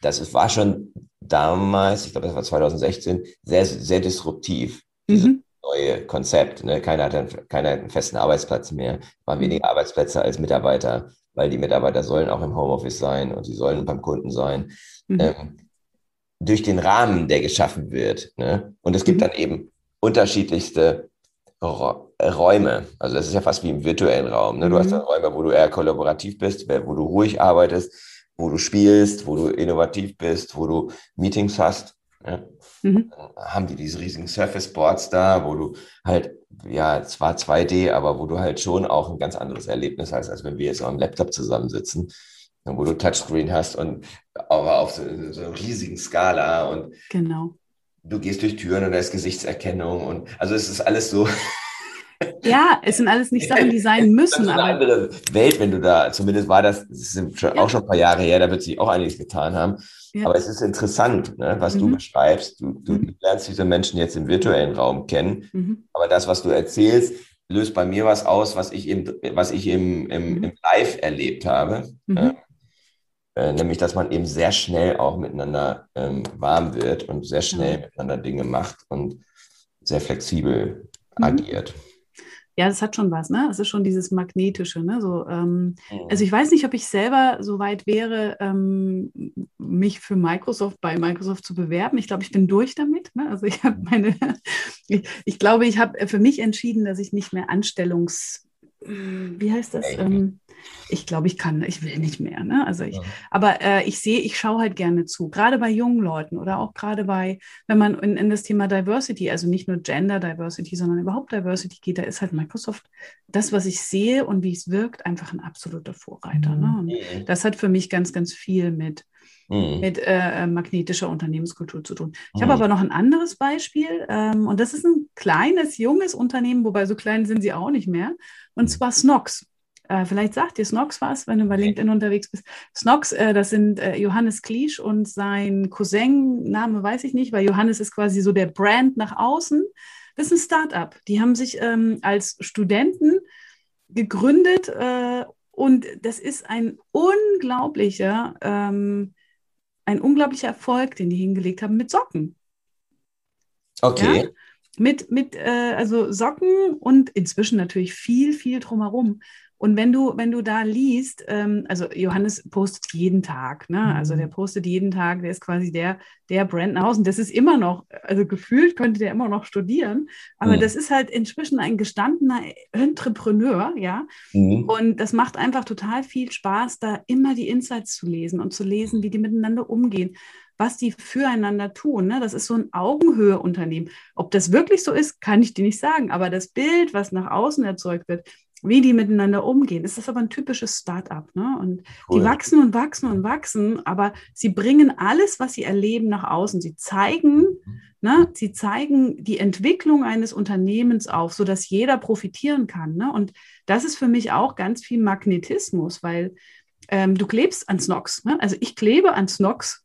das war schon damals, ich glaube, das war 2016, sehr, sehr disruptiv, mhm. neue Konzept. Ne? Keiner, hat einen, keiner hat einen festen Arbeitsplatz mehr, waren weniger Arbeitsplätze als Mitarbeiter, weil die Mitarbeiter sollen auch im Homeoffice sein und sie sollen beim Kunden sein. Mhm. Ähm, durch den Rahmen, der geschaffen wird. Ne? Und es gibt mhm. dann eben unterschiedlichste Räume. Also das ist ja fast wie im virtuellen Raum. Ne? Du hast mhm. dann Räume, wo du eher kollaborativ bist, wo du ruhig arbeitest wo du spielst, wo du innovativ bist, wo du Meetings hast. Ja? Mhm. haben die diese riesigen Surface Boards da, wo du halt, ja, zwar 2D, aber wo du halt schon auch ein ganz anderes Erlebnis hast, als wenn wir jetzt am Laptop zusammensitzen, wo du Touchscreen hast und aber auf so, so einer riesigen Skala und genau. du gehst durch Türen und da ist Gesichtserkennung und also es ist alles so <laughs> ja, es sind alles nicht Sachen, die sein müssen. <laughs> Das ist eine aber andere Welt, wenn du da, zumindest war das, das sind schon, ja. auch schon ein paar Jahre her, da wird sich auch einiges getan haben. Ja. Aber es ist interessant, ne, was mhm. du beschreibst. Du, du, mhm. lernst diese Menschen jetzt im virtuellen Raum kennen, mhm. aber das, was du erzählst, löst bei mir was aus, was ich im, was ich im, im, mhm. im Live erlebt habe. Äh, nämlich, dass man eben sehr schnell auch miteinander ähm, warm wird und sehr schnell miteinander Dinge macht und sehr flexibel mhm. agiert. Ja, das hat schon was, ne? Es ist schon dieses Magnetische, ne? So, ähm, mhm. Also ich weiß nicht, ob ich selber so weit wäre, ähm, mich für Microsoft bei Microsoft zu bewerben. Ich glaube, ich bin durch damit. Ne? Also ich habe mhm. meine, ich, ich, glaube, ich habe für mich entschieden, dass ich nicht mehr Anstellungs, wie heißt das? Ähm, ich glaube, ich kann, ich will nicht mehr. Ne? Also ich, ja. Aber äh, ich sehe, ich schaue halt gerne zu, gerade bei jungen Leuten oder auch gerade bei, wenn man in, in, das Thema Diversity, also nicht nur Gender Diversity, sondern überhaupt Diversity geht, da ist halt Microsoft das, was ich sehe und wie es wirkt, einfach ein absoluter Vorreiter. Ne? Und mhm. das hat für mich ganz, ganz viel mit, mhm. mit äh, magnetischer Unternehmenskultur zu tun. Ich mhm. habe aber noch ein anderes Beispiel ähm, und das ist ein kleines, junges Unternehmen, wobei so klein sind sie auch nicht mehr, und mhm. zwar Snox. Äh, vielleicht sagt dir Snox was, wenn du bei LinkedIn unterwegs bist. Snox, äh, das sind äh, Johannes Kliesch und sein Cousin, Name weiß ich nicht, weil Johannes ist quasi so der Brand nach außen. Das ist ein Startup. Die haben sich ähm, als Studenten gegründet äh, und das ist ein unglaublicher, ähm, ein unglaublicher Erfolg, den die hingelegt haben mit Socken. Okay. Ja? mit, mit äh, also Socken und inzwischen natürlich viel, viel drumherum. Und wenn du, wenn du da liest, ähm, also Johannes postet jeden Tag, ne? Also der mhm. postet jeden Tag, der ist quasi der, der Brand nach außen. Das ist immer noch, also gefühlt könnte der immer noch studieren, aber mhm. das ist halt inzwischen ein gestandener Entrepreneur, ja. Mhm. Und das macht einfach total viel Spaß, da immer die Insights zu lesen und zu lesen, wie die miteinander umgehen was die füreinander tun. Ne? Das ist so ein Augenhöhe-Unternehmen. Ob das wirklich so ist, kann ich dir nicht sagen. Aber das Bild, was nach außen erzeugt wird, wie die miteinander umgehen. ist Das aber ein typisches Start-up. Ne? Und cool. die wachsen und wachsen und wachsen, aber sie bringen alles, was sie erleben, nach außen. Sie zeigen, mhm. ne? sie zeigen die Entwicklung eines Unternehmens auf, sodass jeder profitieren kann. Ne? Und das ist für mich auch ganz viel Magnetismus, weil ähm, du klebst an Snox. Ne? Also ich klebe an Snox.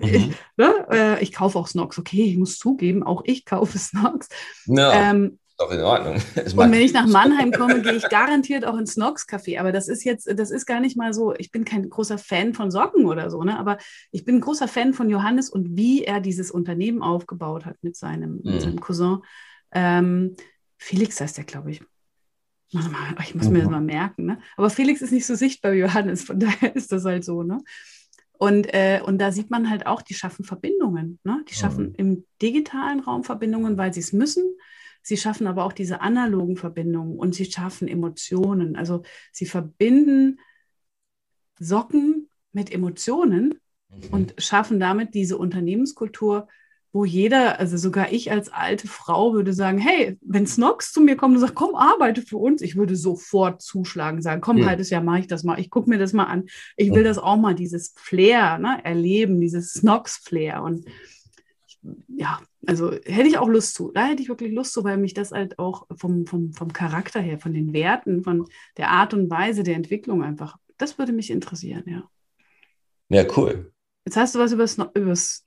Mhm. Ich, <laughs> ne? äh, ich kaufe auch Snox. Okay, ich muss zugeben, auch ich kaufe <laughs> Snox. No. Ähm, doch in Ordnung. <laughs> und wenn ich nach Mannheim <laughs> komme, gehe ich garantiert auch ins Snox Café. Aber das ist jetzt, das ist gar nicht mal so, ich bin kein großer Fan von Socken oder so, ne? aber ich bin ein großer Fan von Johannes und wie er dieses Unternehmen aufgebaut hat mit seinem, mhm. mit seinem Cousin. Ähm, Felix heißt der, glaube ich. Ich muss mir das mhm. mal merken. Ne? Aber Felix ist nicht so sichtbar wie Johannes, von <laughs> daher ist das halt so. Ne? Und, äh, und da sieht man halt auch, die schaffen Verbindungen. Ne? Die schaffen mhm. im digitalen Raum Verbindungen, weil sie es müssen. Sie schaffen aber auch diese analogen Verbindungen und sie schaffen Emotionen. Also sie verbinden Socken mit Emotionen mhm. und schaffen damit diese Unternehmenskultur, wo jeder, also sogar ich als alte Frau würde sagen, hey, wenn Snox zu mir kommt und sagt, komm, arbeite für uns, ich würde sofort zuschlagen, sagen, komm, ja. halbes Jahr mache ich das mal, ich gucke mir das mal an. Ich will das auch mal, dieses Flair ne, erleben, dieses Snox-Flair. Und ja, also hätte ich auch Lust zu. Da hätte ich wirklich Lust zu, weil mich das halt auch vom, vom, vom Charakter her, von den Werten, von der Art und Weise der Entwicklung einfach, das würde mich interessieren, ja. Ja, cool. Jetzt hast du was über, Sno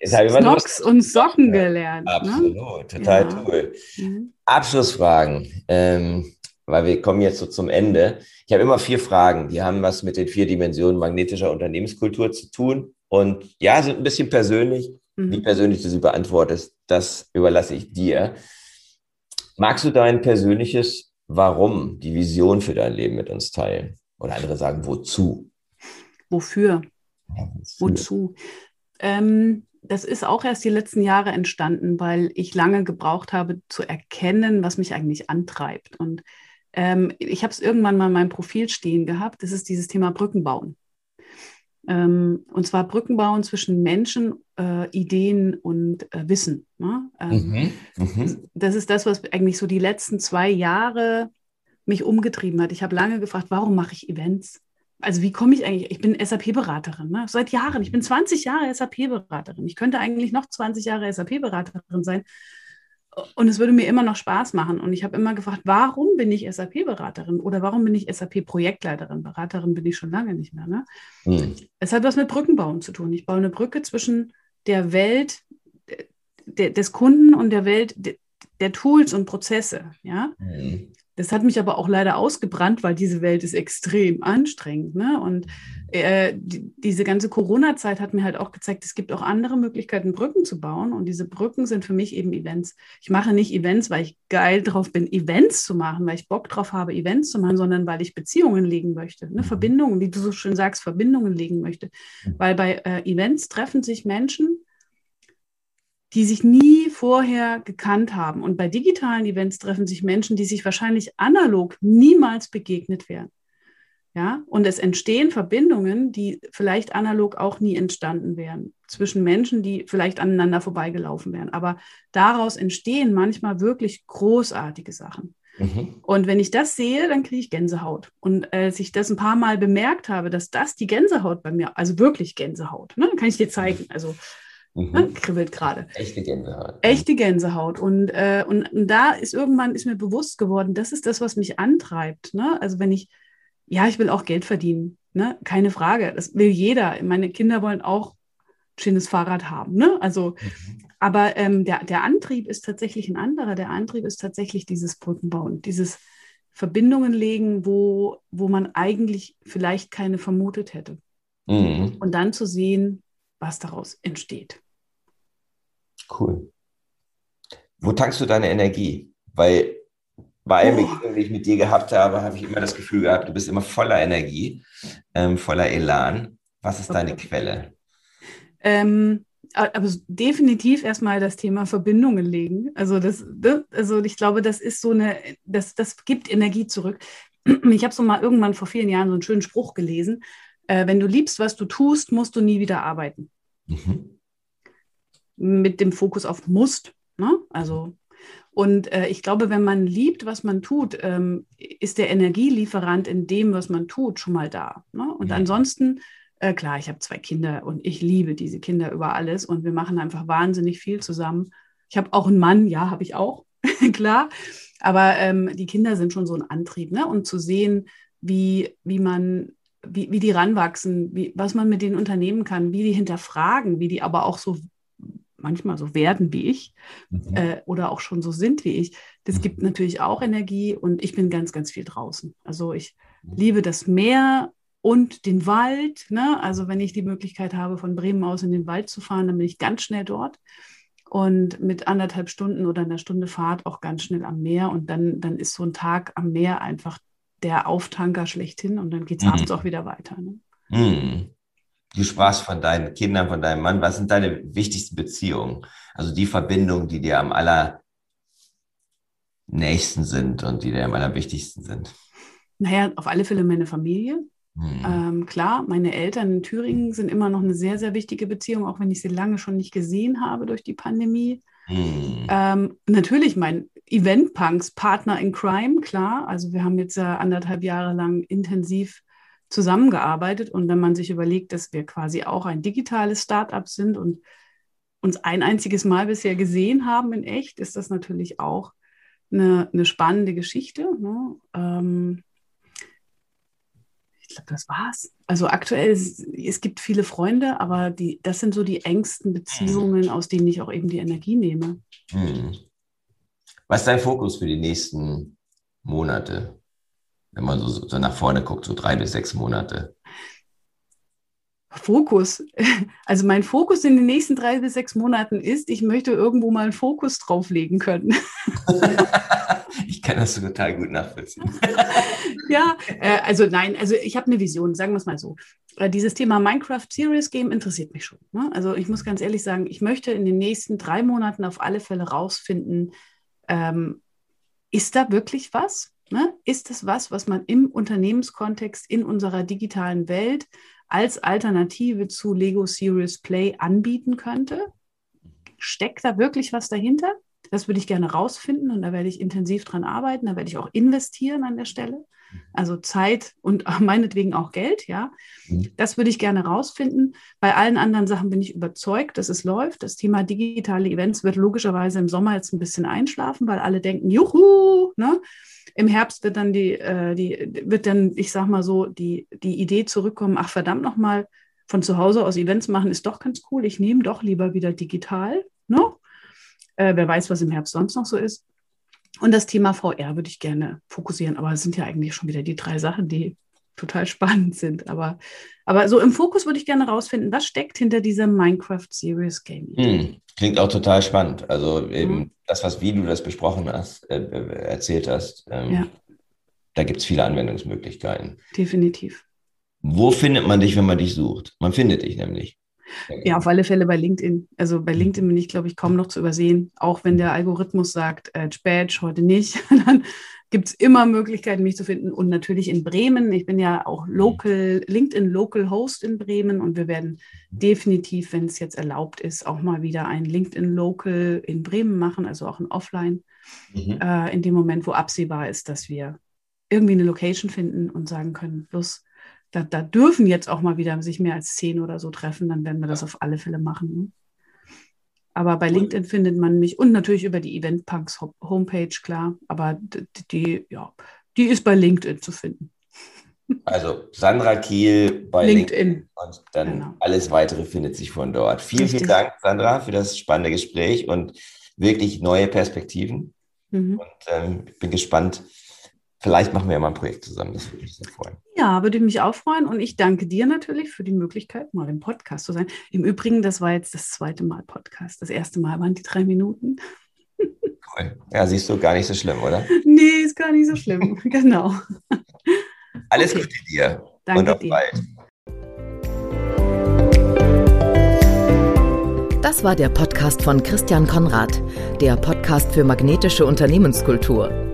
Snox und Socken gelernt. Ne? Absolut, ne? total ja. cool. Mhm. Abschlussfragen, ähm, weil wir kommen jetzt so zum Ende. Ich habe immer vier Fragen, die haben was mit den vier Dimensionen magnetischer Unternehmenskultur zu tun und ja, sind ein bisschen persönlich, Mhm. Wie persönlich du sie beantwortest, das überlasse ich dir. Magst du dein persönliches Warum, die Vision für dein Leben mit uns teilen? Oder andere sagen, wozu? Wofür? Ja, wozu? Ähm, das ist auch erst die letzten Jahre entstanden, weil ich lange gebraucht habe zu erkennen, was mich eigentlich antreibt. Und ähm, ich habe es irgendwann mal in meinem Profil stehen gehabt. Das ist dieses Thema Brücken bauen. Ähm, und zwar Brücken bauen zwischen Menschen, äh, Ideen und äh, Wissen. Ne? Ähm, mhm. Mhm. Das ist das, was eigentlich so die letzten zwei Jahre mich umgetrieben hat. Ich habe lange gefragt, warum mache ich Events? Also wie komme ich eigentlich? Ich bin SAP-Beraterin, ne? seit Jahren. Ich bin 20 Jahre SAP-Beraterin. Ich könnte eigentlich noch 20 Jahre SAP-Beraterin sein. Und es würde mir immer noch Spaß machen. Und ich habe immer gefragt, warum bin ich SAP-Beraterin oder warum bin ich SAP-Projektleiterin? Beraterin bin ich schon lange nicht mehr. Ne? Mhm. Es hat was mit Brückenbauen zu tun. Ich baue eine Brücke zwischen der Welt de, des Kunden und der Welt de, der Tools und Prozesse. Ja? Mhm. Das hat mich aber auch leider ausgebrannt, weil diese Welt ist extrem anstrengend. Ne? Und äh, die, diese ganze Corona-Zeit hat mir halt auch gezeigt, es gibt auch andere Möglichkeiten, Brücken zu bauen. Und diese Brücken sind für mich eben Events. Ich mache nicht Events, weil ich geil drauf bin, Events zu machen, weil ich Bock drauf habe, Events zu machen, sondern weil ich Beziehungen legen möchte. Ne? Verbindungen, wie du so schön sagst, Verbindungen legen möchte. Mhm. Weil bei äh, Events treffen sich Menschen, die sich nie vorher gekannt haben. Und bei digitalen Events treffen sich Menschen, die sich wahrscheinlich analog niemals begegnet wären. Ja, und es entstehen Verbindungen, die vielleicht analog auch nie entstanden wären, zwischen Menschen, die vielleicht aneinander vorbeigelaufen wären. Aber daraus entstehen manchmal wirklich großartige Sachen. Mhm. Und wenn ich das sehe, dann kriege ich Gänsehaut. Und als ich das ein paar Mal bemerkt habe, dass das die Gänsehaut bei mir, also wirklich Gänsehaut, ne, kann ich dir zeigen. Also Mhm. Ne, kribbelt gerade. Echte Gänsehaut. Echte Gänsehaut. Und, äh, und, und, da ist irgendwann ist mir bewusst geworden, das ist das, was mich antreibt. Ne? Also wenn ich, ja, ich will auch Geld verdienen. Ne? Keine Frage. Das will jeder. Meine Kinder wollen auch ein schönes Fahrrad haben. Ne? Also, mhm. aber ähm, der, der Antrieb ist tatsächlich ein anderer. Der Antrieb ist tatsächlich dieses Brückenbauen, dieses Verbindungen legen, wo, wo man eigentlich vielleicht keine vermutet hätte. Mhm. Und dann zu sehen, was daraus entsteht. Cool. Wo tankst du deine Energie? Weil bei allen oh. Die ich mit dir gehabt habe, habe ich immer das Gefühl gehabt, du bist immer voller Energie, ähm, voller Elan. Was ist deine Quelle? Ähm, aber definitiv erstmal das Thema Verbindungen legen. Also das, das, also ich glaube, das ist so eine, das, das gibt Energie zurück. Ich habe so mal irgendwann vor vielen Jahren so einen schönen Spruch gelesen. Äh, wenn du liebst, was du tust, musst du nie wieder arbeiten. Mhm. Mit dem Fokus auf musst. Ne? Also und äh, ich glaube, wenn man liebt, was man tut, ähm, ist der Energielieferant in dem, was man tut, schon mal da. Ne? Und ja. ansonsten äh, klar, ich habe zwei Kinder und ich liebe diese Kinder über alles und wir machen einfach wahnsinnig viel zusammen. Ich habe auch einen Mann, ja, habe ich auch, <laughs> klar. Aber ähm, die Kinder sind schon so ein Antrieb, ne? Und zu sehen, wie, wie man, wie, wie die ranwachsen, wie, was man mit denen unternehmen kann, wie die hinterfragen, wie die aber auch so manchmal so werden wie ich mhm. äh, oder auch schon so sind wie ich. Das mhm. gibt natürlich auch Energie und ich bin ganz, ganz viel draußen. Also ich mhm. liebe das Meer und den Wald. Ne? Also wenn ich die Möglichkeit habe, von Bremen aus in den Wald zu fahren, dann bin ich ganz schnell dort und mit anderthalb Stunden oder einer Stunde Fahrt auch ganz schnell am Meer. Und dann, dann ist so ein Tag am Meer einfach der Auftanker schlechthin und dann geht es mhm. abends auch wieder weiter. Ne? Mhm. Du sprachst von deinen Kindern, von deinem Mann. Was sind deine wichtigsten Beziehungen? Also die Verbindungen, die dir am allernächsten sind und die dir am allerwichtigsten sind? Naja, auf alle Fälle meine Familie. Mhm. Ähm, klar, meine Eltern in Thüringen sind immer noch eine sehr, sehr wichtige Beziehung, auch wenn ich sie lange schon nicht gesehen habe durch die Pandemie. Mhm. Ähm, natürlich mein Event-Punks Partner in Crime, klar. Also wir haben jetzt ja anderthalb Jahre lang intensiv zusammengearbeitet und wenn man sich überlegt, dass wir quasi auch ein digitales Startup sind und uns ein einziges Mal bisher gesehen haben in echt, ist das natürlich auch eine, eine spannende Geschichte. Ne? Ähm, ich glaube, das war's. Also aktuell, es gibt viele Freunde, aber die, das sind so die engsten Beziehungen, aus denen ich auch eben die Energie nehme. Hm. Was ist dein Fokus für die nächsten Monate? Wenn man so, so nach vorne guckt, so drei bis sechs Monate. Fokus. <laughs> Also mein Fokus in den nächsten drei bis sechs Monaten ist, ich möchte irgendwo mal einen Fokus drauflegen können. <laughs> <laughs> ich kann das so total gut nachvollziehen. ja, äh, also nein, also ich habe eine Vision, sagen wir es mal so. Äh, dieses Thema Minecraft Serious Game interessiert mich schon. Ne? Also ich muss ganz ehrlich sagen, ich möchte in den nächsten drei Monaten auf alle Fälle rausfinden, ähm, ist da wirklich was? Ne? Ist das was, was man im Unternehmenskontext in unserer digitalen Welt als Alternative zu Lego Serious Play anbieten könnte? Steckt da wirklich was dahinter? Das würde ich gerne rausfinden und da werde ich intensiv dran arbeiten. Da werde ich auch investieren an der Stelle. Also Zeit und <laughs> meinetwegen auch Geld, ja. Mhm. Das würde ich gerne rausfinden. Bei allen anderen Sachen bin ich überzeugt, dass es läuft. Das Thema digitale Events wird logischerweise im Sommer jetzt ein bisschen einschlafen, weil alle denken, juhu, ne? Im Herbst wird dann die, äh, die, wird dann, ich sag mal so, die, die Idee zurückkommen, ach verdammt nochmal, von zu Hause aus Events machen ist doch ganz cool. Ich nehme doch lieber wieder digital. Ne? Äh, wer weiß, was im Herbst sonst noch so ist. Und das Thema VR würde ich gerne fokussieren, aber es sind ja eigentlich schon wieder die drei Sachen, die total <laughs> spannend sind. Aber, aber so im Fokus würde ich gerne rausfinden, was steckt hinter dieser Minecraft Series Game. Hm, klingt auch total spannend. Also eben mhm. das, was wie du das besprochen hast, äh, äh erzählt hast, ähm, ja. da gibt es viele Anwendungsmöglichkeiten. Definitiv. Wo findet man dich, wenn man dich sucht? Man findet dich nämlich. Ja, auf alle Fälle bei LinkedIn. Also bei mhm. LinkedIn bin ich, glaube ich, kaum noch zu übersehen. Auch wenn der Algorithmus sagt, äh, Badge heute nicht, <laughs> dann gibt es immer Möglichkeiten, mich zu finden. Und natürlich in Bremen. Ich bin ja auch Local, LinkedIn Local Host in Bremen und wir werden definitiv, wenn es jetzt erlaubt ist, auch mal wieder ein LinkedIn Local in Bremen machen, also auch ein Offline. Mhm. Äh, in dem Moment, wo absehbar ist, dass wir irgendwie eine Location finden und sagen können, los, da, da, dürfen jetzt auch mal wieder sich mehr als zehn oder so treffen, dann werden wir das auf alle Fälle machen. Ne? Aber bei LinkedIn findet man mich und natürlich über die Eventpunks Homepage, klar. Aber die, die, ja, die ist bei LinkedIn zu finden. Also Sandra Kiel bei LinkedIn. LinkedIn und dann genau. alles weitere findet sich von dort. Vielen, Richtig. vielen Dank, Sandra, für das spannende Gespräch und wirklich neue Perspektiven. Mhm. Und ähm, ich bin gespannt, Vielleicht machen wir ja mal ein Projekt zusammen, das würde mich sehr freuen. Ja, würde mich auch freuen. Und ich danke dir natürlich für die Möglichkeit, mal im Podcast zu sein. Im Übrigen, das war jetzt das zweite Mal Podcast. Das erste Mal waren die drei Minuten. Cool. Ja, siehst du, gar nicht so schlimm, oder? <laughs> Nee, ist gar nicht so schlimm. <laughs> genau. Alles okay. Gute dir. Danke und auf dir. bald. Das war der Podcast von Christian Konrad, der Podcast für magnetische Unternehmenskultur.